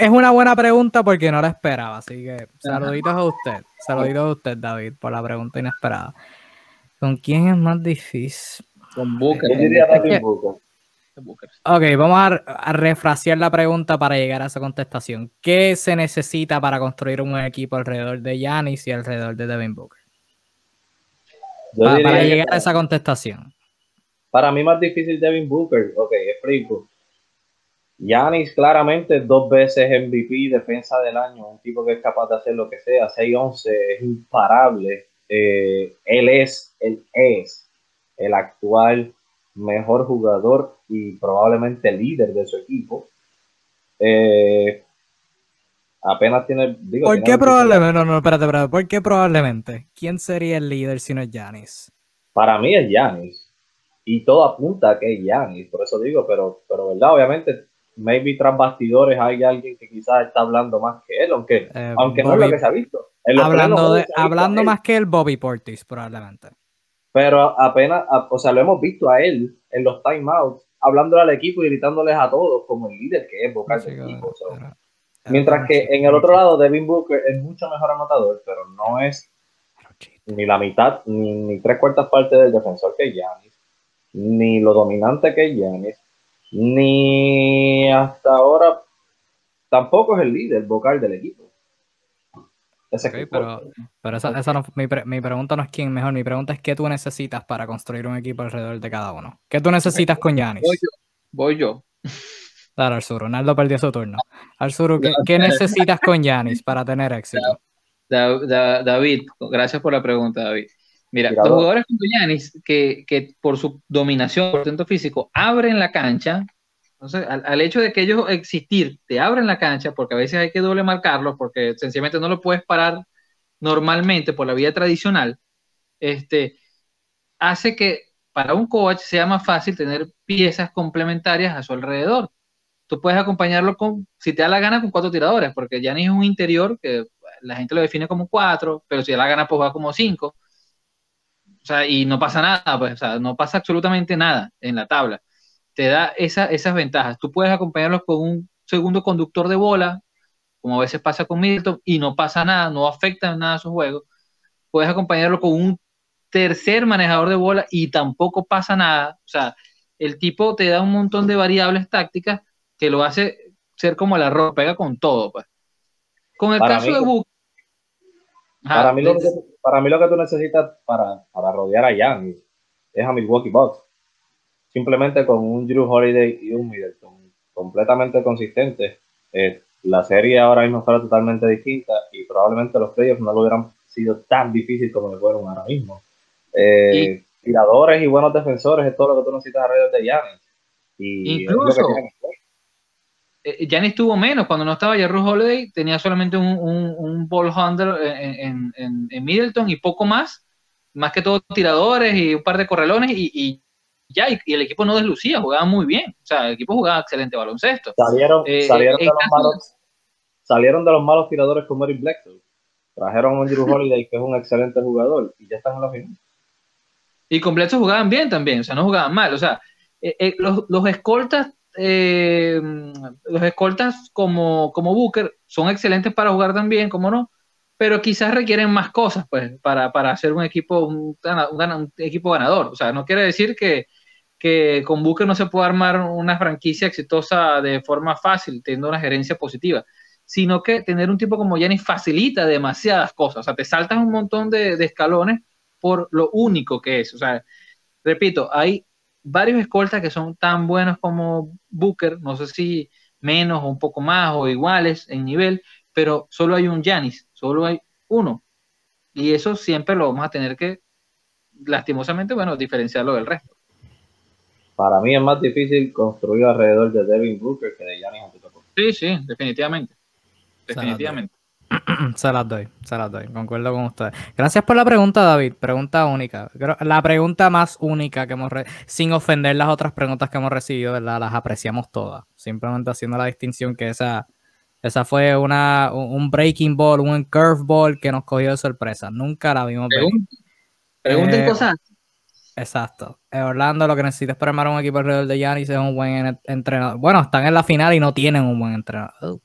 es, una buena pregunta porque no la esperaba, así que saluditos a usted. Saluditos a usted, David, por la pregunta inesperada. ¿Con quién es más difícil? Con Booker. Yo diría Devin Booker. Ok, vamos a, a, refrasear la pregunta para llegar a esa contestación. ¿Qué se necesita para construir un equipo alrededor de Yanis y alrededor de Devin Booker? Para, llegar a esa contestación. Para mí más difícil Devin Booker. Ok, explico. Yanis claramente dos veces MVP, defensa del año, un tipo que es capaz de hacer lo que sea, 6-11, es imparable. Eh, él es, él es el actual mejor jugador y probablemente líder de su equipo. Eh, apenas tiene. Digo, ¿Por qué probablemente? No, no, espérate, espérate. ¿Por qué probablemente? ¿Quién sería el líder si no es Yanis? Para mí es Yanis. Y todo apunta a que es Yanis, por eso digo, pero, pero verdad, obviamente, maybe tras bastidores hay alguien que quizás está hablando más que él, aunque, eh, aunque no es lo que se ha visto. Hablando, de, hablando más que el Bobby Portis, probablemente. Pero apenas, o sea, lo hemos visto a él en los timeouts, hablándole al equipo y gritándoles a todos como el líder que es vocal del equipo. Mientras que en el otro lado, Devin Booker es mucho mejor anotador, pero no es ni la mitad, ni, tres cuartas partes del defensor que Giannis, ni lo dominante que Giannis, ni hasta ahora tampoco es el líder vocal del equipo. pero, pero esa, no, mi, mi, pregunta no es quién mejor, mi pregunta es qué tú necesitas para construir un equipo alrededor de cada uno. ¿Qué tú necesitas con Giannis? Voy yo. Voy yo. Claro, Arzuru, Ronaldo perdió su turno. Arzuru, ¿qué, necesitas con Yanis para tener éxito? David, gracias por la pregunta, David. Mira, los jugadores como Yanis, que, que, por su dominación, por tanto físico, abren la cancha, entonces, al, hecho de que ellos existir, te abren la cancha, porque a veces hay que doble marcarlos, porque sencillamente no lo puedes parar normalmente por la vía tradicional, este, hace que para un coach sea más fácil tener piezas complementarias a su alrededor tú puedes acompañarlo con, si te da la gana, con cuatro tiradores, porque Giannis es un interior que la gente lo define como cuatro, pero si da la gana, pues juega como cinco. O sea, y no pasa nada, pues, o sea, no pasa absolutamente nada en la tabla. Te da esa, esas ventajas. Tú puedes acompañarlos con un segundo conductor de bola, como a veces pasa con Milton, y no pasa nada, no afecta nada su juego. Puedes acompañarlo con un tercer manejador de bola y tampoco pasa nada. O sea, el tipo te da un montón de variables tácticas que lo hace ser como el arroz, pega con todo. Pues. Con el caso de Book. Para, mí lo que, para mí lo que tú necesitas para, para rodear a Yanis es a Milwaukee Bucks. Simplemente con un Drew Holiday y un Middleton completamente consistentes. Eh, la serie ahora mismo fuera totalmente distinta y probablemente los playoffs no lo hubieran sido tan difícil como lo fueron ahora mismo. Eh, tiradores y buenos defensores es todo lo que tú necesitas alrededor de Yanis. Y incluso, Eh, tuvo menos. Cuando no estaba Jerry Holiday, tenía solamente un, un, ball handler en, en, Middleton y poco más, más que todo tiradores y un par de correlones y, ya, y, el equipo no deslucía, jugaba muy bien, o sea, el equipo jugaba excelente baloncesto. Salieron, eh, salieron, de, los malos, salieron de los malos tiradores como Eric Blackstone, trajeron a Andrew Holiday, que es un excelente jugador, y ya están en la final. Y con Bledsoe jugaban bien también, o sea, no jugaban mal, o sea, eh, los, los escoltas eh, los escoltas como, como Booker son excelentes para jugar también, como no, pero quizás requieren más cosas pues, para, para hacer un equipo, un, equipo ganador. O sea, no quiere decir que, que con Booker no se pueda armar una franquicia exitosa de forma fácil, teniendo una gerencia positiva, sino que tener un tipo como Giannis facilita demasiadas cosas. O sea, te saltas un montón de, de escalones por lo único que es. O sea, repito, hay varios escoltas que son tan buenos como Booker. No sé si menos o un poco más o iguales en nivel, pero solo hay un Yanis, solo hay uno. Y eso siempre lo vamos a tener que, lastimosamente, bueno, diferenciarlo del resto. Para mí es más difícil construir alrededor de Devin Booker que de Giannis Antetokounmpo. Sí, sí, definitivamente. Definitivamente. Se las doy, se las doy, concuerdo con ustedes. Gracias por la pregunta, David. Pregunta única. La pregunta más única que hemos, sin ofender las otras preguntas que hemos recibido, ¿verdad? Las apreciamos todas. Simplemente haciendo la distinción que esa, esa fue una, un breaking ball, un curveball que nos cogió de sorpresa. Nunca la vimos. Pregunten eh, cosas. Exacto. Eh, Orlando lo que necesita es para armar un equipo alrededor de Giannis es un buen entrenador. Bueno, están en la final y no tienen un buen entrenador.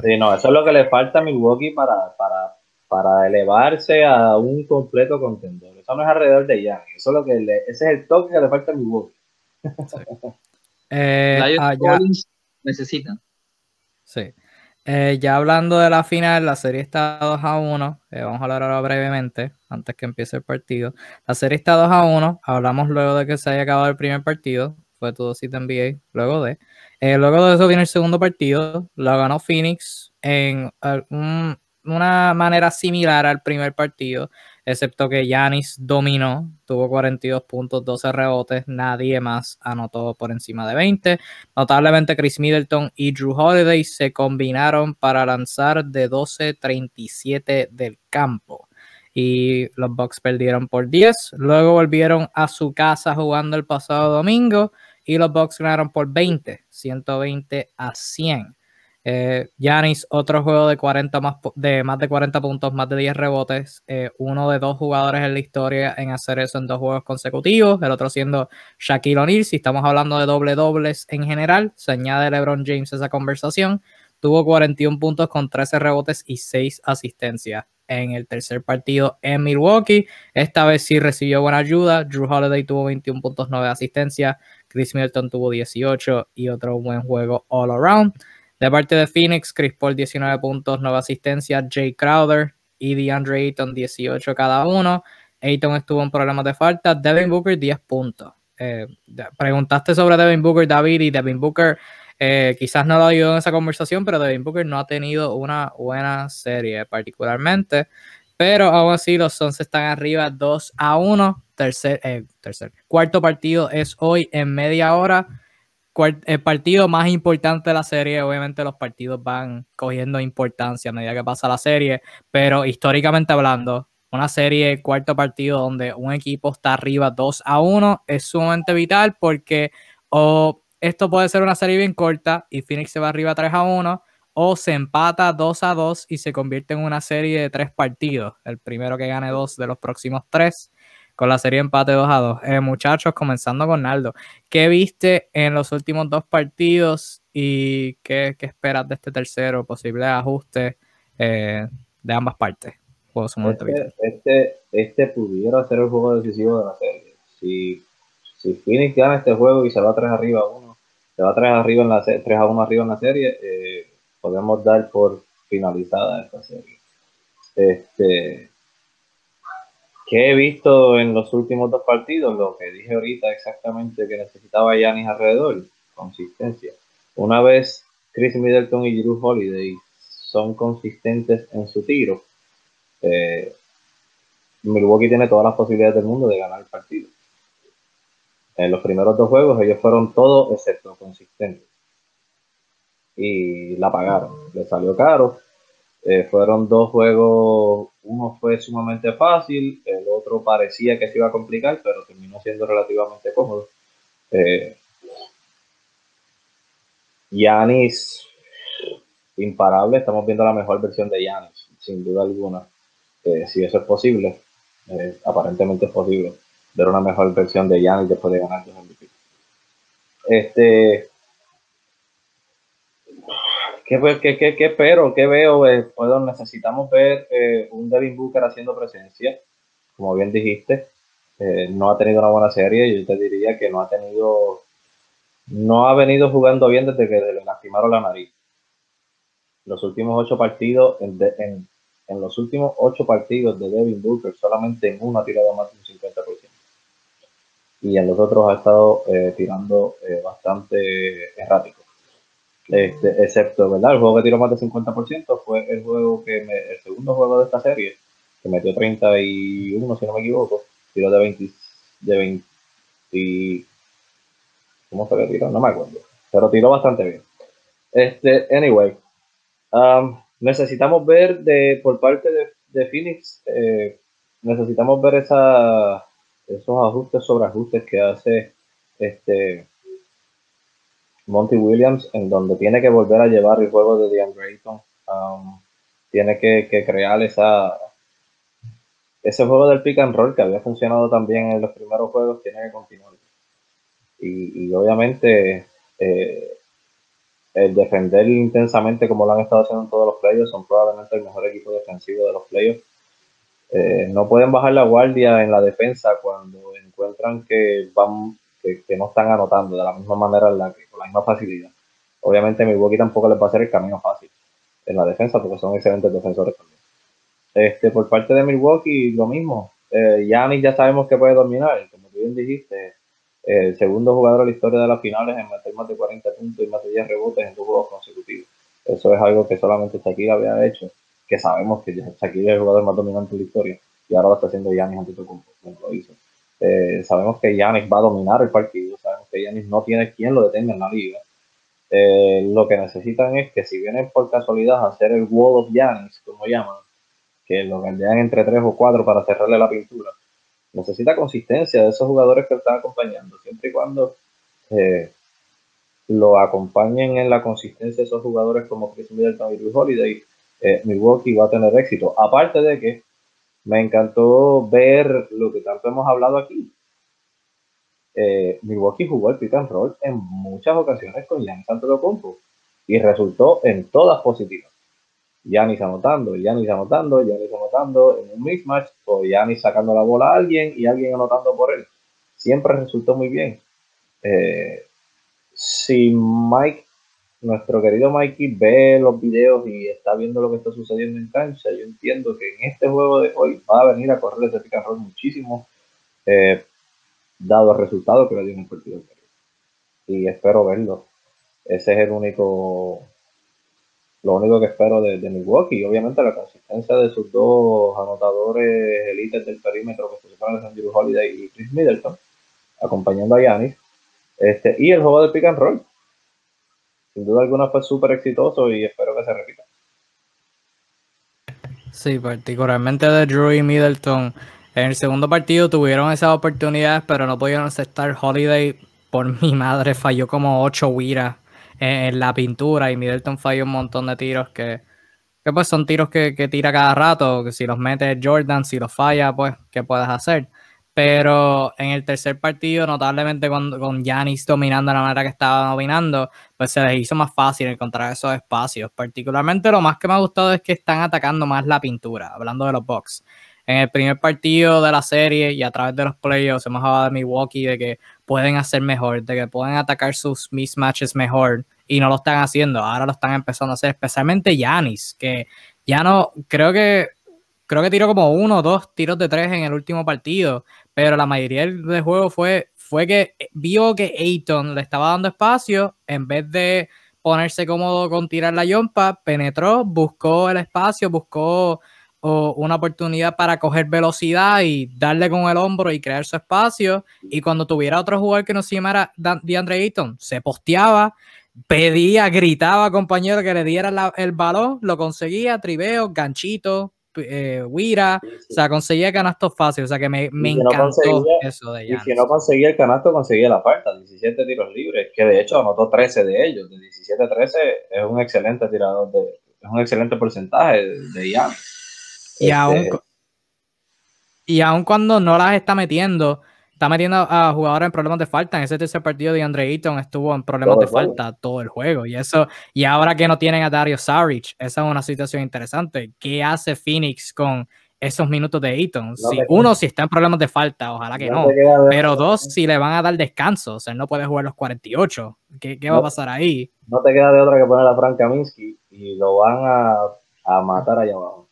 Sí, no, eso es lo que le falta a Milwaukee para, para, para elevarse a un completo contendor. Eso no es alrededor de Giannis. Eso es lo que ese es el toque que le falta a Milwaukee. Sí. eh, ah, necesitan. Sí. Eh, ya hablando de la final, la serie está 2 a 1. Eh, vamos a hablar ahora brevemente, antes que empiece el partido. La serie está 2 a 1. Hablamos luego de que se haya acabado el primer partido. Fue todo de NBA. Luego de. Eh, luego de eso viene el segundo partido. Lo ganó Phoenix en una manera similar al primer partido excepto que Yanis dominó, tuvo 42 puntos, 12 rebotes, nadie más anotó por encima de 20. Notablemente Chris Middleton y Drew Holiday se combinaron para lanzar de 12-37 del campo. Y los Bucks perdieron por 10. Luego volvieron a su casa jugando el pasado domingo y los Bucks ganaron por 20, 120 a 100. Yanis, eh, otro juego de, 40 más, de más de 40 puntos, más de 10 rebotes. Eh, uno de dos jugadores en la historia en hacer eso en dos juegos consecutivos. El otro siendo Shaquille O'Neal. Si estamos hablando de doble dobles en general, se añade LeBron James a esa conversación. Tuvo 41 puntos con 13 rebotes y 6 asistencias en el tercer partido en Milwaukee. Esta vez sí recibió buena ayuda. Drew Holiday tuvo 21 puntos, 9 asistencias. Chris Middleton tuvo 18 y otro buen juego all around. De parte de Phoenix, Chris Paul 19 puntos, nueva asistencia, Jay Crowder y DeAndre Ayton 18 cada uno. Ayton estuvo en problemas de falta, Devin Booker 10 puntos. Eh, preguntaste sobre Devin Booker, David, y Devin Booker eh, quizás no lo ayudó en esa conversación, pero Devin Booker no ha tenido una buena serie particularmente. Pero aún así los Suns están arriba 2 a 1. Tercer, eh, tercer, cuarto partido es hoy en media hora el partido más importante de la serie, obviamente los partidos van cogiendo importancia a medida que pasa la serie, pero históricamente hablando, una serie, cuarto partido donde un equipo está arriba 2 a 1 es sumamente vital porque o esto puede ser una serie bien corta y Phoenix se va arriba 3 a 1 o se empata 2 a 2 y se convierte en una serie de tres partidos. El primero que gane dos de los próximos tres con la serie empate 2 a 2. Eh, muchachos, comenzando con Naldo, ¿qué viste en los últimos dos partidos y qué, esperas de este tercero? Posible ajuste eh, de ambas partes. Este, este, este, pudiera ser el juego decisivo de la serie. Si, si Phoenix gana este juego y se va 3 arriba a 1, se va 3 arriba en la 3 a 1 arriba en la serie, eh, podemos dar por finalizada esta serie. Este, que he visto en los últimos dos partidos, lo que dije ahorita exactamente que necesitaba Yanis alrededor, consistencia. Una vez Chris Middleton y Drew Holiday son consistentes en su tiro, eh, Milwaukee tiene todas las posibilidades del mundo de ganar el partido. En los primeros dos juegos ellos fueron todos excepto consistentes. Y la pagaron. Le salió caro. Eh, fueron dos juegos, uno fue sumamente fácil, el otro parecía que se iba a complicar, pero terminó siendo relativamente cómodo. Eh, Yanis, imparable, estamos viendo la mejor versión de Yanis, sin duda alguna. Eh, si eso es posible, aparentemente es posible ver una mejor versión de Yanis después de ganar dos MVP. Este, ¿Qué, qué, qué, espero? ¿Qué veo? Eh, necesitamos ver eh, un Devin Booker haciendo presencia, como bien dijiste. Eh, no ha tenido una buena serie. Yo te diría que no ha tenido. No ha venido jugando bien desde que le lastimaron la nariz. Los últimos ocho partidos, en, en, en los últimos ocho partidos de Devin Booker, solamente en uno ha tirado más de un 50%. Y en los otros ha estado tirando bastante errático Este, excepto, ¿verdad? El juego que tiró más de 50% fue el juego que el segundo juego de esta serie, que metió 31, si no me equivoco, tiró de 20, de 20, ¿cómo fue que tiró? No me acuerdo, pero tiró bastante bien. Este, anyway, um, necesitamos ver de, por parte de, Phoenix, eh, necesitamos ver esa, esos ajustes sobre ajustes que hace este Monty Williams, en donde tiene que volver a llevar el juego de DeAndre Ayton. Um, tiene que, crear esa ese juego del pick and roll que había funcionado también en los primeros juegos, tiene que continuar. Y, obviamente eh, el defender intensamente como lo han estado haciendo en todos los playoffs, son probablemente el mejor equipo defensivo de los playoffs. Eh, no pueden bajar la guardia en la defensa cuando encuentran que van que, no están anotando de la misma manera con la misma facilidad. Obviamente Milwaukee tampoco les va a hacer el camino fácil en la defensa porque son excelentes defensores también. Este, por parte de Milwaukee, lo mismo. Eh, Giannis ya sabemos que puede dominar, como tú bien dijiste, el segundo jugador de la historia de las finales en meter más de 40 puntos y más de 10 rebotes en dos juegos consecutivos. Eso es algo que solamente Shakira había hecho, que sabemos que Shakira es el jugador más dominante de la historia y ahora lo está haciendo Giannis Antetokounmpo, lo hizo. Eh, sabemos que Giannis va a dominar el partido, sabemos que Giannis no tiene quien lo detenga en la liga. Eh, lo que necesitan es que si vienen por casualidad a hacer el wall of Giannis, como llaman, que lo gandean entre tres o cuatro para cerrarle la pintura, necesita consistencia de esos jugadores que están acompañando, siempre y cuando eh, lo acompañen en la consistencia de esos jugadores como Chris Middleton y Luis Holiday, Milwaukee va a tener éxito. Aparte de que me encantó ver lo que tanto hemos hablado aquí. Eh, Milwaukee jugó el pick and roll en muchas ocasiones con Giannis Antetokounmpo y resultó en todas positivas. Giannis anotando, Giannis anotando, Giannis anotando en un mismatch o Giannis sacando la bola a alguien y alguien anotando por él. Siempre resultó muy bien. Eh, si Mike nuestro querido Mikey ve los videos y está viendo lo que está sucediendo en cancha, yo entiendo que en este juego de hoy va a venir a correr ese pick and roll muchísimo, eh, dado el resultado que le dio en el partido. Y espero verlo. Ese es el único, lo único que espero de, de Milwaukee. Obviamente la consistencia de sus dos anotadores elites del perímetro, que se supone que son Holiday y Chris Middleton, acompañando a Giannis. Este, y el juego de pick and roll sin duda alguna fue súper exitoso y espero que se repita. Sí, particularmente de Drew y Middleton. En el segundo partido tuvieron esas oportunidades, pero no pudieron aceptar. Holiday, por mi madre, falló como 8 wiras en, la pintura y Middleton falló un montón de tiros que, que pues son tiros que, que tira cada rato, que si los mete Jordan, si los falla, pues, ¿qué puedes hacer? Pero en el tercer partido, notablemente con, con Giannis dominando la manera que estaba dominando, pues se les hizo más fácil encontrar esos espacios. Particularmente lo más que me ha gustado es que están atacando más la pintura, hablando de los Bucks. En el primer partido de la serie y a través de los playoffs hemos hablado de Milwaukee de que pueden hacer mejor, de que pueden atacar sus mismatches mejor y no lo están haciendo. Ahora lo están empezando a hacer, especialmente Giannis, que ya no, creo que creo que tiró como uno o dos tiros de tres en el último partido, pero la mayoría del juego fue, fue que vio que Ayton le estaba dando espacio, en vez de ponerse cómodo con tirar la yompa, penetró, buscó el espacio, buscó una oportunidad para coger velocidad y darle con el hombro y crear su espacio. Y cuando tuviera otro jugador que no se llamara DeAndre Ayton, se posteaba, pedía, gritaba compañero que le diera el balón, lo conseguía, tribeo, ganchito, eh, Wira, o sea, conseguía canastos fáciles, o sea que me, me encantó eso de ella. Y si no conseguía el canasto, conseguía la falta, 17 tiros libres, que de hecho anotó 13 de ellos, de 17 a 13 es un excelente tirador, de, es un excelente porcentaje de Ian. Y, aún, este y aún cuando no las está metiendo, está metiendo a jugadores en problemas de falta. En ese tercer partido de Andre Eaton estuvo en problemas de falta todo el juego. Y eso, y ahora que no tienen a Dario Saric, esa es una situación interesante. ¿Qué hace Phoenix con esos minutos de Eaton? si, uno, si está en problemas de falta, ojalá que no. pero dos, si le van a dar descanso. O sea, él no puede jugar los 48. ¿Qué, qué va a pasar ahí? No te queda de otra que poner a Frank Kaminsky y lo van a, a matar allá abajo.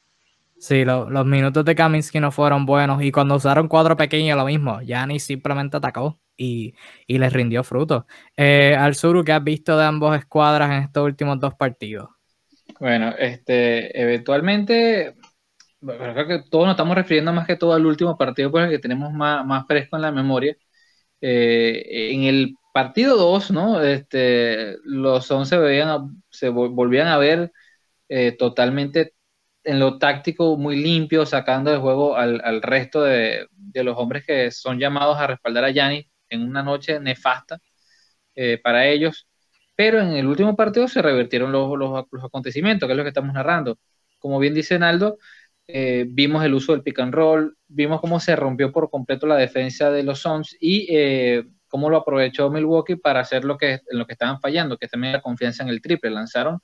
Sí, los minutos de Kaminsky no fueron buenos. Y cuando usaron cuatro pequeños, lo mismo. Giannis simplemente atacó. y, les rindió fruto. Eh, al Suru, ¿qué has visto de ambos escuadras en estos últimos dos partidos? Bueno, este, eventualmente, creo que todos nos estamos refiriendo más que todo al último partido, porque que tenemos más, más fresco en la memoria. Eh, en el partido 2, ¿no? Este, los 11 veían, se volvían a ver eh, totalmente en lo táctico muy limpio, sacando de juego al, resto de, los hombres que son llamados a respaldar a Yanni en una noche nefasta eh, para ellos. Pero en el último partido se revirtieron los, los, acontecimientos, que es lo que estamos narrando. Como bien dice Naldo, eh, vimos el uso del pick and roll, vimos cómo se rompió por completo la defensa de los Suns y eh, cómo lo aprovechó Milwaukee para hacer lo que, en lo que estaban fallando, que también la confianza en el triple. Lanzaron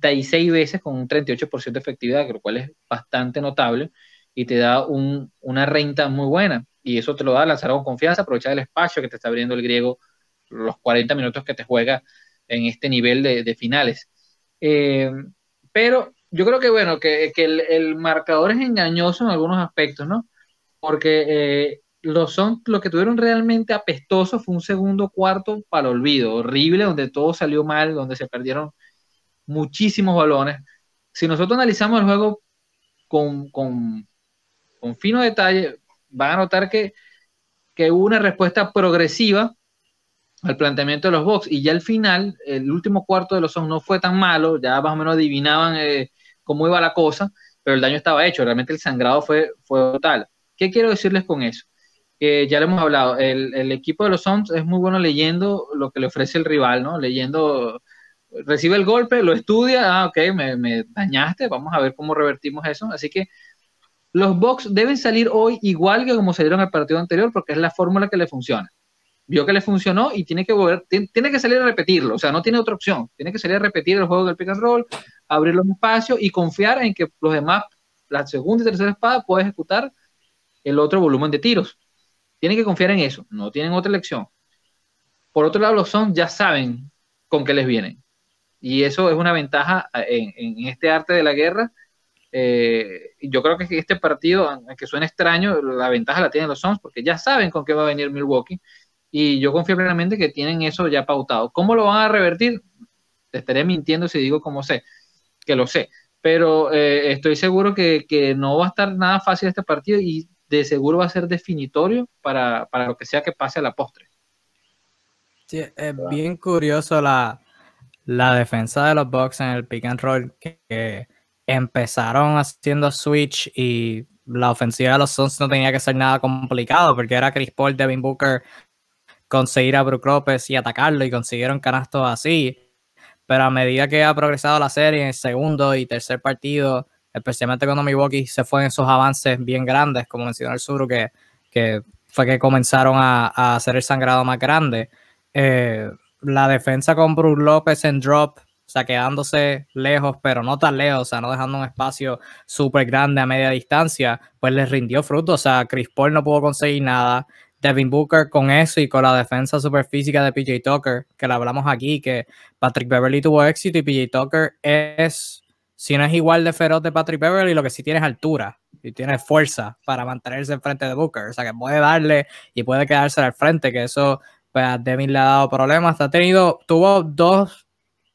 36 veces con un 38% de efectividad, lo cual es bastante notable y te da una renta muy buena. Y eso te lo da lanzar con confianza, aprovechar el espacio que te está abriendo el griego los 40 minutos que te juega en este nivel de, finales. Eh, pero yo creo que, bueno, que, el, marcador es engañoso en algunos aspectos, ¿no? Porque eh, los son, lo que tuvieron realmente apestoso fue un segundo cuarto para olvido, horrible, donde todo salió mal, donde se perdieron muchísimos balones. Si nosotros analizamos el juego con, con, con fino detalle, van a notar que, que hubo una respuesta progresiva al planteamiento de los box y ya al final, el último cuarto de los son no fue tan malo, ya más o menos adivinaban eh, cómo iba la cosa, pero el daño estaba hecho, realmente el sangrado fue, fue total. ¿Qué quiero decirles con eso? Que ya lo hemos hablado, el, equipo de los Suns es muy bueno leyendo lo que le ofrece el rival, ¿no? Leyendo, recibe el golpe, lo estudia, ah, ok, me, dañaste, vamos a ver cómo revertimos eso. Así que los Bucks deben salir hoy igual que como salieron el partido anterior, porque es la fórmula que le funciona. Vio que le funcionó y tiene que volver, tiene que salir a repetirlo, o sea, no tiene otra opción. Tiene que salir a repetir el juego del pick and roll, abrir los espacios y confiar en que los demás, la segunda y tercera espada, puede ejecutar el otro volumen de tiros. Tienen que confiar en eso, no tienen otra elección. Por otro lado, los son ya saben con qué les vienen. Y eso es una ventaja en, en este arte de la guerra. Eh, yo creo que este partido, aunque suene extraño, la ventaja la tienen los Suns porque ya saben con qué va a venir Milwaukee. Y yo confío plenamente que tienen eso ya pautado. ¿Cómo lo van a revertir? Te estaré mintiendo si digo cómo sé que lo sé, pero eh, estoy seguro que, no va a estar nada fácil este partido y de seguro va a ser definitorio para, lo que sea que pase a la postre. Sí, es bien curioso la, defensa de los Bucks en el pick and roll que, empezaron haciendo switch y la ofensiva de los Suns no tenía que ser nada complicado porque era Chris Paul, Devin Booker conseguir a Brook Lopez y atacarlo y consiguieron canastos así. Pero a medida que ha progresado la serie en el segundo y tercer partido, especialmente cuando Milwaukee se fue en esos avances bien grandes, como mencionó el Suru, que, que fue que comenzaron a, hacer el sangrado más grande, eh, la defensa con Brook López en drop, o sea, quedándose lejos, pero no tan lejos, o sea, no dejando un espacio súper grande a media distancia, pues les rindió fruto, o sea, Chris Paul no pudo conseguir nada, Devin Booker con eso y con la defensa super física de PJ Tucker, que le hablamos aquí, que Patrick Beverly tuvo éxito y PJ Tucker es, si no es igual de feroz de Patrick Beverly, lo que sí tiene es altura y tiene fuerza para mantenerse enfrente de Booker, o sea que puede darle y puede quedarse al frente, que eso pues, a Devin le ha dado problemas. Ha tenido, tuvo dos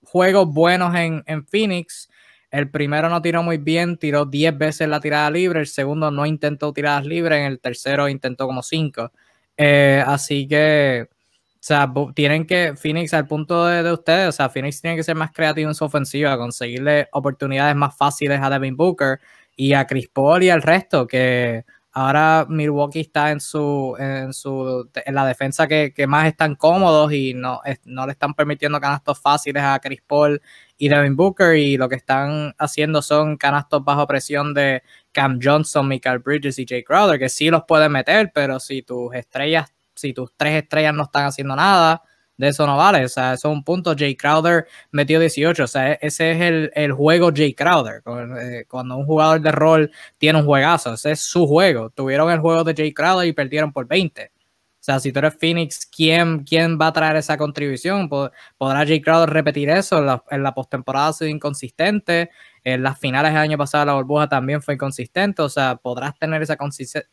juegos buenos en, en Phoenix. El primero no tiró muy bien, tiró 10 veces la tirada libre, el segundo no intentó tiradas libres, en el tercero intentó como 5. Eh, así que, o sea, tienen que, Phoenix, al punto de, ustedes, o sea, Phoenix tiene que ser más creativo en su ofensiva, conseguirle oportunidades más fáciles a Devin Booker y a Chris Paul y al resto, que ahora Milwaukee está en su, en su, en la defensa que, más están cómodos y no, no le están permitiendo canastos fáciles a Chris Paul y Devin Booker y lo que están haciendo son canastos bajo presión de Cam Johnson, Michael Bridges y Jay Crowder, que sí los pueden meter, pero si tus estrellas, si tus tres estrellas no están haciendo nada, de eso no vale. O sea, eso es un punto. Jay Crowder metió 18. O sea, ese es el, el juego Jay Crowder. Eh, cuando un jugador de rol tiene un juegazo, ese es su juego. Tuvieron el juego de Jay Crowder y perdieron por 20. O sea, si tú eres Phoenix, ¿quién, quién va a traer esa contribución? ¿Podrá Jay Crowder repetir eso? En la, postemporada ha sido inconsistente. En las finales del año pasado la burbuja también fue inconsistente. O sea, podrás tener esa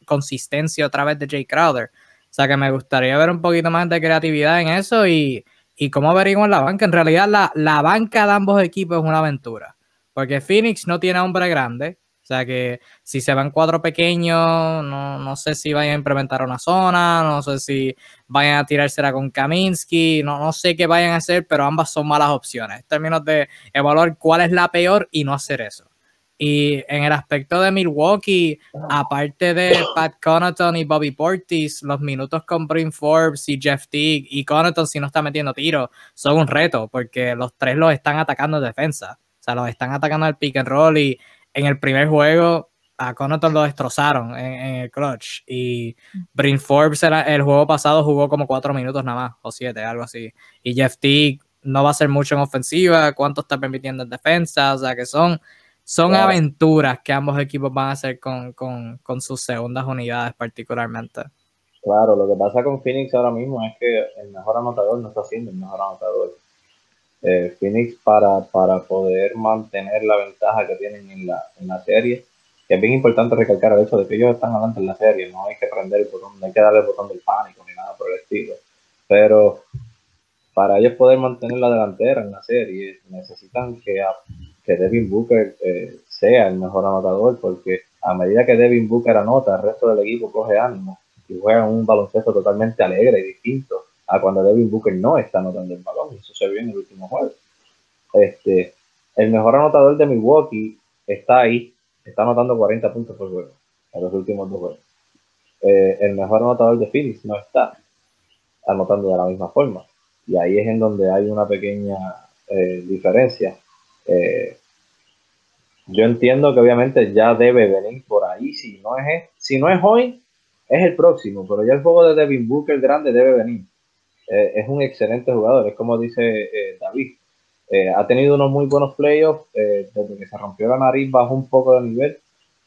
consistencia a través de Jay Crowder. O sea que me gustaría ver un poquito más de creatividad en eso y, y cómo averiguan la banca. En realidad la, la banca de ambos equipos es una aventura. Porque Phoenix no tiene hombre grande. O sea que si se van cuatro pequeños, no, no, sé si vayan a implementar una zona, no sé si vayan a tirársela con Kaminsky, no, no sé qué vayan a hacer, pero ambas son malas opciones. En términos de evaluar cuál es la peor y no hacer eso. Y en el aspecto de Milwaukee, aparte de Pat Connaughton y Bobby Portis, los minutos con Bryn Forbes y Jeff Teague y Connaughton si no está metiendo tiros son un reto porque los tres los están atacando en defensa. O sea, los están atacando al pick and roll y en el primer juego a Connaughton lo destrozaron en, el clutch y Bryn Forbes el juego pasado jugó como cuatro minutos nada más o siete, algo así. Y Jeff Teague no va a hacer mucho en ofensiva, cuánto está permitiendo en defensa, o sea que son son aventuras que ambos equipos van a hacer con, sus segundas unidades particularmente. Claro, lo que pasa con Phoenix ahora mismo es que el mejor anotador no está siendo el mejor anotador. Eh, Phoenix para, para poder mantener la ventaja que tienen en la, en la serie, que es bien importante recalcar el hecho de que ellos están adelante en la serie, no hay que prender el botón, no hay que darle el botón del pánico ni nada por el estilo. Pero para ellos poder mantener la delantera en la serie, necesitan que que Devin Booker eh, sea el mejor anotador, porque a medida que Devin Booker anota, el resto del equipo coge ánimo y juega un baloncesto totalmente alegre y distinto a cuando Devin Booker no está anotando el balón. Eso se vio en el último juego. Este, el mejor anotador de Milwaukee está ahí, está anotando 40 puntos por juego en los últimos dos juegos. Eh, el mejor anotador de Phoenix no está anotando de la misma forma. Y ahí es en donde hay una pequeña eh, diferencia. Eh, yo entiendo que obviamente ya debe venir por ahí. Si no es, si no es hoy, es el próximo. Pero ya el juego de Devin Booker grande debe venir. Eh, es un excelente jugador. Es como dice eh, David. Eh, ha tenido unos muy buenos playoffs. desde que se rompió la nariz bajó un poco de nivel.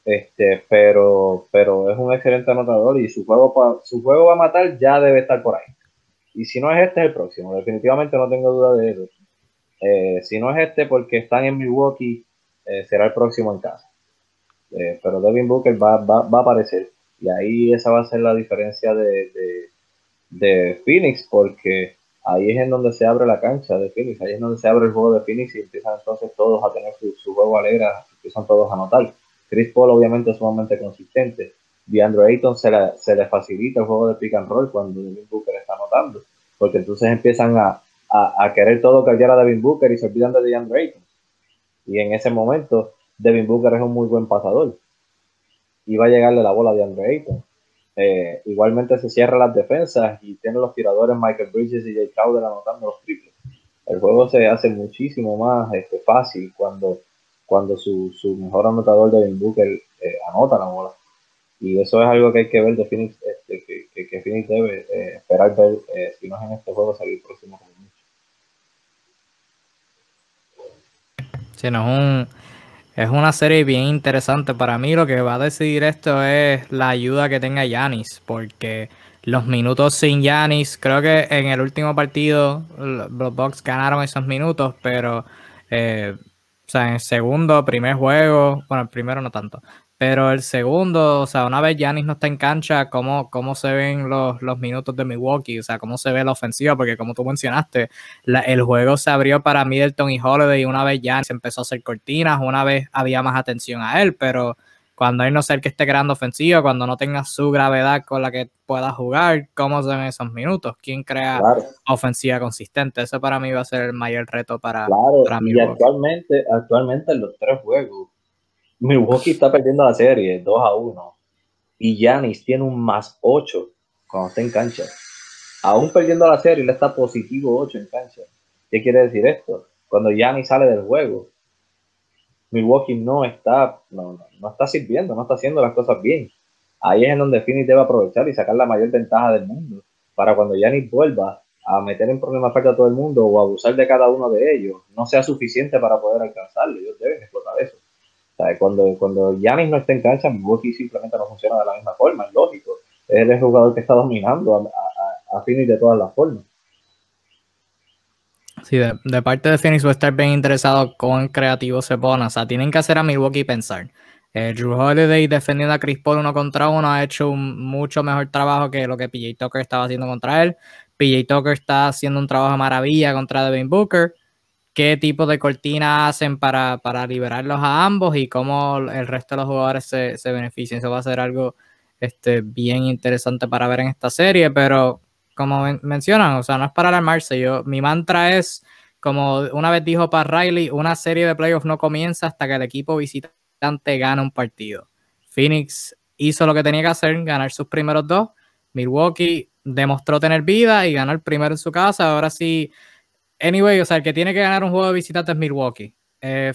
Este, pero, pero es un excelente anotador y su juego, su juego va a matar ya debe estar por ahí. Y si no es este, es el próximo. Definitivamente no tengo duda de eso. si no es este, porque están en Milwaukee eh, será el próximo en casa. Eh, pero Devin Booker va, a aparecer. Y ahí esa va a ser la diferencia de, de, Phoenix, porque ahí es en donde se abre la cancha de Phoenix, ahí es donde se abre el juego de Phoenix y empiezan entonces todos a tener su, juego alegre, empiezan todos a anotar. Chris Paul obviamente es sumamente consistente. DeAndre Ayton se le, se le facilita el juego de pick and roll cuando Devin Booker está anotando, porque entonces empiezan a, a, querer todo callar a Devin Booker y se olvidan de DeAndre Ayton. Y en ese momento, Devin Booker es un muy buen pasador. Y va a llegarle la bola de Andre Ayton. Eh, igualmente se cierra las defensas y tiene los tiradores Michael Bridges y Jay Crowder anotando los triples. El juego se hace muchísimo más este, fácil cuando, cuando su, mejor anotador Devin Booker eh, anota la bola. Y eso es algo que hay que ver de Phoenix, este, que, que, Phoenix debe eh, esperar ver, si no es en este juego, salir próximo es, una serie bien interesante. Para mí lo que va a decidir esto es la ayuda que tenga Yanis, porque los minutos sin Yanis, creo que en el último partido los Bucks ganaron esos minutos, pero eh, o sea, en el segundo, primer juego, bueno, el primero no tanto, pero el segundo, o sea, una vez Yanis no está en cancha, ¿cómo, cómo se ven los, minutos de Milwaukee? O sea, ¿cómo se ve la ofensiva? Porque como tú mencionaste, el juego se abrió para Middleton y Holiday una vez Yanis empezó a hacer cortinas, una vez había más atención a él, pero cuando hay no ser que esté creando ofensiva, cuando no tenga su gravedad con la que pueda jugar, ¿cómo se ven esos minutos? ¿Quién crea ofensiva consistente? Eso para mí va a ser el mayor reto para, claro, Y actualmente, actualmente en los tres juegos Milwaukee está perdiendo la serie 2 a 1 y Yanis tiene un más 8 cuando está en cancha. Aún perdiendo la serie, le está positivo 8 en cancha. ¿Qué quiere decir esto? Cuando Yanis sale del juego, Milwaukee no está, no, no, está sirviendo, no está haciendo las cosas bien. Ahí es en donde Phoenix debe aprovechar y sacar la mayor ventaja del mundo para cuando Yanis vuelva a meter en problemas a todo el mundo o abusar de cada uno de ellos, no sea suficiente para poder alcanzarlo. Ellos deben explotar eso. Cuando, cuando Giannis no está en cancha, Milwaukee simplemente no funciona de la misma forma, es lógico. Es el jugador que está dominando a, a, a Phoenix de todas las formas. Sí, de, parte de Phoenix voy a estar bien interesado con creativo se pone. O sea, tienen que hacer a Milwaukee pensar. Eh, Drew Holiday defendiendo a Chris Paul uno contra uno ha hecho un mucho mejor trabajo que lo que PJ Tucker estaba haciendo contra él. PJ Tucker está haciendo un trabajo maravilla contra Devin Booker. ¿Qué tipo de cortina hacen para, para liberarlos a ambos y cómo el resto de los jugadores se, benefician? Eso va a ser algo este, bien interesante para ver en esta serie, pero como mencionan, o sea, no es para alarmarse. Yo, mi mantra es, como una vez dijo para Riley, una serie de playoffs no comienza hasta que el equipo visitante gane un partido. Phoenix hizo lo que tenía que hacer, ganar sus primeros dos. Milwaukee demostró tener vida y ganó el primero en su casa. Ahora sí, anyway, o sea, el que tiene que ganar un juego de visitante es Milwaukee. Eh,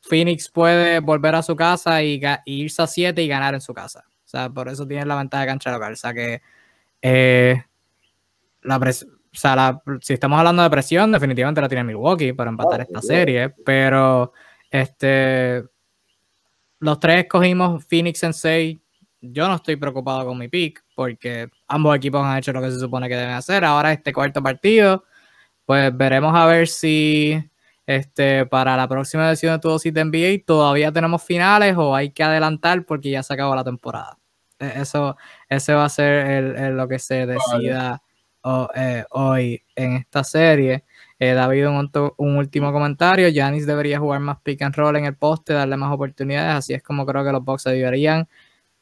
Phoenix, puede volver a su casa y, irse a 7 y ganar en su casa. O sea, por eso tiene la ventaja de cancha local. O sea que eh, la o sea, si estamos hablando de presión, definitivamente la tiene Milwaukee para empatar esta serie, pero este los tres escogimos Phoenix en 6. Yo no estoy preocupado con mi pick porque ambos equipos han hecho lo que se supone que deben hacer. Ahora este cuarto partido, pues veremos a ver si este, para la próxima edición de todo de NBA todavía tenemos finales o hay que adelantar porque ya se acabó la temporada. E, eso, ese va a ser lo que se decida eh, hoy en esta serie. Eh, David, un, un, último comentario. Yanis debería jugar más pick and roll en el poste, darle más oportunidades. Así es como creo que los Bucks deberían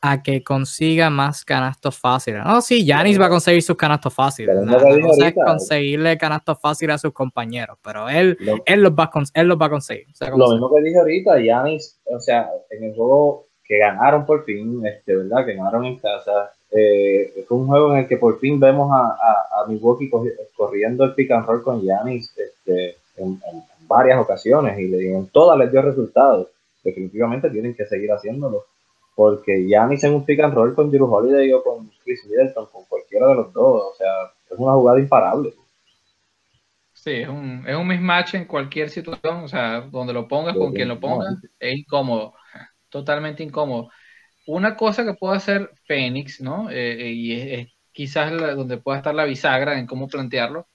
a que consiga más canastos fáciles. No, sí, Yanis va a conseguir sus canastos fáciles. La cosa es conseguirle canastos fáciles a sus compañeros, pero él, él, los, va a, él los va a conseguir. lo mismo que dije ahorita, Yanis, o sea, en el juego que ganaron por fin, este, ¿verdad? Que ganaron en casa, eh, fue un juego en el que por fin vemos a, a, a Milwaukee corriendo el pick and roll con Giannis este, en, varias ocasiones y en todas les dio resultados. Definitivamente tienen que seguir haciéndolo. Porque Giannis en un pick and roll con Drew Holiday o con Chris Middleton, con cualquiera de los dos, o sea, es una jugada imparable. Sí, es un, es un mismatch en cualquier situación, o sea, donde lo pongas, con quien lo pongas, es incómodo, totalmente incómodo una cosa que puede hacer Fénix, ¿no? Eh, eh, y es, quizás donde pueda estar la bisagra en cómo plantearlo.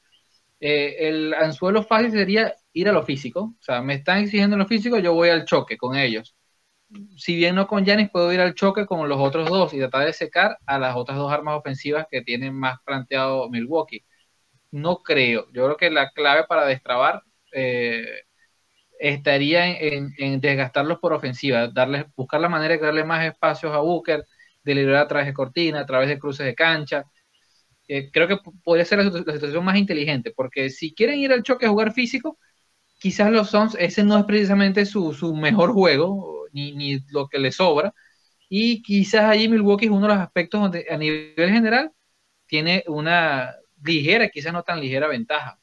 Eh, el anzuelo fácil sería ir a lo físico, o sea, me están exigiendo lo físico, yo voy al choque con ellos. Si bien no con Janis, puedo ir al choque con los otros dos y tratar de secar a las otras dos armas ofensivas que tienen más planteado Milwaukee. No creo, yo creo que la clave para destrabar estaría en, desgastarlos por ofensiva, darles, buscar la manera de darle más espacios a Booker, de liberar a través de cortina, a través de cruces de cancha. Eh, creo que podría ser la, situación más inteligente, porque si quieren ir al choque a jugar físico, quizás los Suns, ese no es precisamente su, mejor juego, ni, ni, lo que le sobra, y quizás allí Milwaukee es uno de los aspectos donde a nivel general tiene una ligera, quizás no tan ligera ventaja.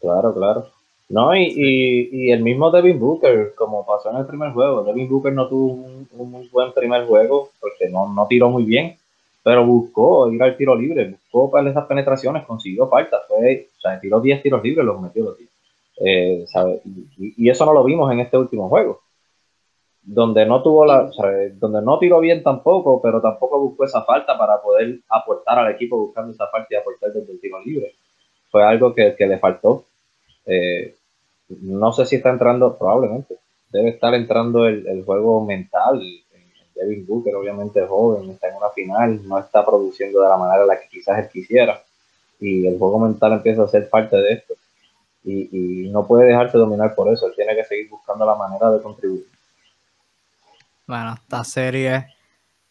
Claro, claro. No, y, y, el mismo Devin Booker, como pasó en el primer juego, Devin Booker no tuvo un, muy buen primer juego porque no, no tiró muy bien, pero buscó ir al tiro libre, buscó para esas penetraciones, consiguió falta, fue, o sea, tiró 10 tiros libres, los metió los 10. Eh, y, eso no lo vimos en este último juego, donde no tuvo la, donde no tiró bien tampoco, pero tampoco buscó esa falta para poder aportar al equipo buscando esa falta y aportar desde el tiro libre. Fue algo que, que le faltó. Eh, no sé si está entrando, probablemente, debe estar entrando el, juego mental. Devin Booker, obviamente joven, está en una final, no está produciendo de la manera en la que quizás él quisiera. Y el juego mental empieza a ser parte de esto. Y, no puede dejarse dominar por eso. Él tiene que seguir buscando la manera de contribuir. Bueno, esta serie,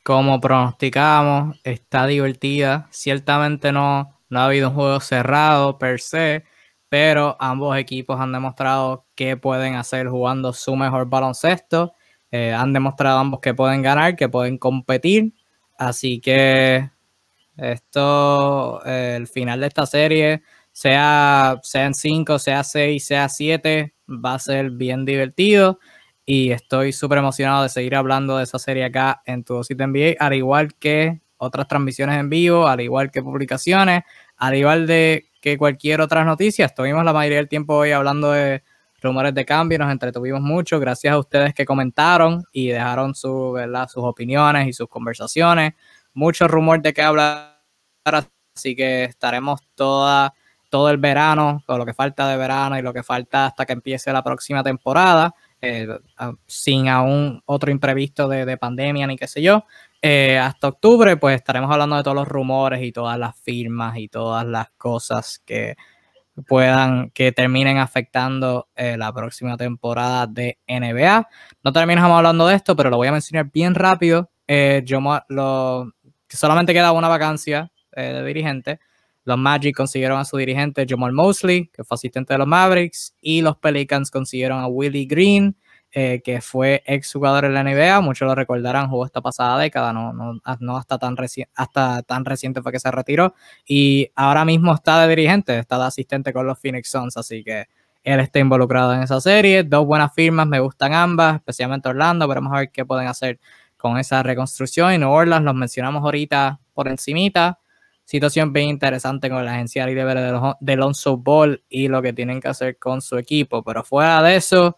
como pronosticamos, está divertida. Ciertamente no, no ha habido un juego cerrado per se pero ambos equipos han demostrado que pueden hacer jugando su mejor baloncesto. Eh, han demostrado ambos que pueden ganar, que pueden competir. Así que esto, el final de esta serie, sea, sean 5, sea 6, sea 7, va a ser bien divertido. Y estoy súper emocionado de seguir hablando de esa serie acá en Tu Sitio NBA, al igual que otras transmisiones en vivo, al igual que publicaciones, al igual de que cualquier otra noticia. Estuvimos la mayoría del tiempo hoy hablando de rumores de cambio, nos entretuvimos mucho, gracias a ustedes que comentaron y dejaron su, ¿verdad? sus opiniones y sus conversaciones. Mucho rumor de qué hablar, así que estaremos toda, todo el verano, con lo que falta de verano y lo que falta hasta que empiece la próxima temporada, eh, sin aún otro imprevisto de, pandemia ni qué sé yo. Eh, hasta octubre, pues estaremos hablando de todos los rumores y todas las firmas y todas las cosas que puedan, que terminen afectando eh, la próxima temporada de NBA. No terminamos hablando de esto, pero lo voy a mencionar bien rápido. yo lo, solamente queda una vacancia de dirigente. Los Magic consiguieron a su dirigente Jamal Mosley, que fue asistente de los Mavericks, y los Pelicans consiguieron a Willie Green, eh, que fue ex jugador en la NBA. Muchos lo recordarán, jugó esta pasada década, no, no, no hasta, tan hasta tan reciente fue que se retiró. Y ahora mismo está de dirigente, está de asistente con los Phoenix Suns, así que él está involucrado en esa serie. Dos buenas firmas, me gustan ambas, especialmente Orlando. Veremos a ver qué pueden hacer con esa reconstrucción. Y New Orleans los mencionamos ahorita por encimita situación bien interesante con la agencia libre de, de Lonzo Ball y lo que tienen que hacer con su equipo. Pero fuera de eso,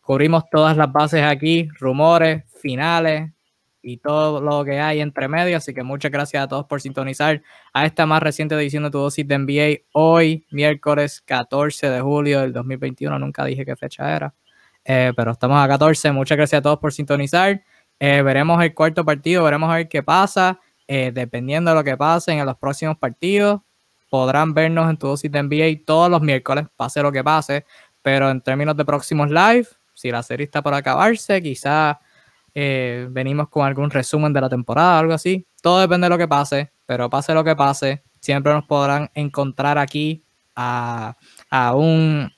cubrimos todas las bases aquí, rumores, finales y todo lo que hay entre medio. Así que muchas gracias a todos por sintonizar a esta más reciente edición de tu dosis de NBA hoy, miércoles 14 de julio del 2021. Nunca dije qué fecha era, eh, pero estamos a 14. Muchas gracias a todos por sintonizar. Eh, veremos el cuarto partido, veremos a ver qué pasa. Eh, dependiendo de lo que pase en los próximos partidos, podrán vernos en tu dosis de NBA todos los miércoles, pase lo que pase. Pero en términos de próximos live, si la serie está por acabarse, quizás eh, venimos con algún resumen de la temporada, algo así. Todo depende de lo que pase, pero pase lo que pase, siempre nos podrán encontrar aquí a, un,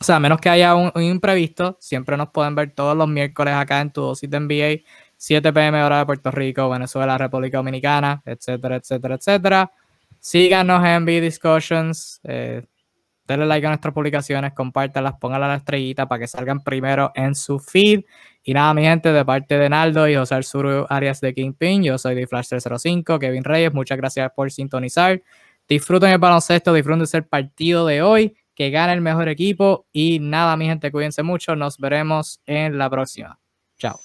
o sea, menos que haya un, un, imprevisto, siempre nos pueden ver todos los miércoles acá en tu dosis de NBA 7 pm hora de Puerto Rico, Venezuela, República Dominicana, etcétera, etcétera, etcétera. Síganos en B Discussions. Eh, denle like a nuestras publicaciones, compártanlas, pónganle la estrellita para que salgan primero en su feed. Y nada, mi gente, de parte de Naldo y José Arzuru Arias de Kingpin, yo soy de Flash 305, Kevin Reyes, muchas gracias por sintonizar. Disfruten el baloncesto, disfruten el partido de hoy, que gane el mejor equipo. Y nada, mi gente, cuídense mucho, nos veremos en la próxima. Chao.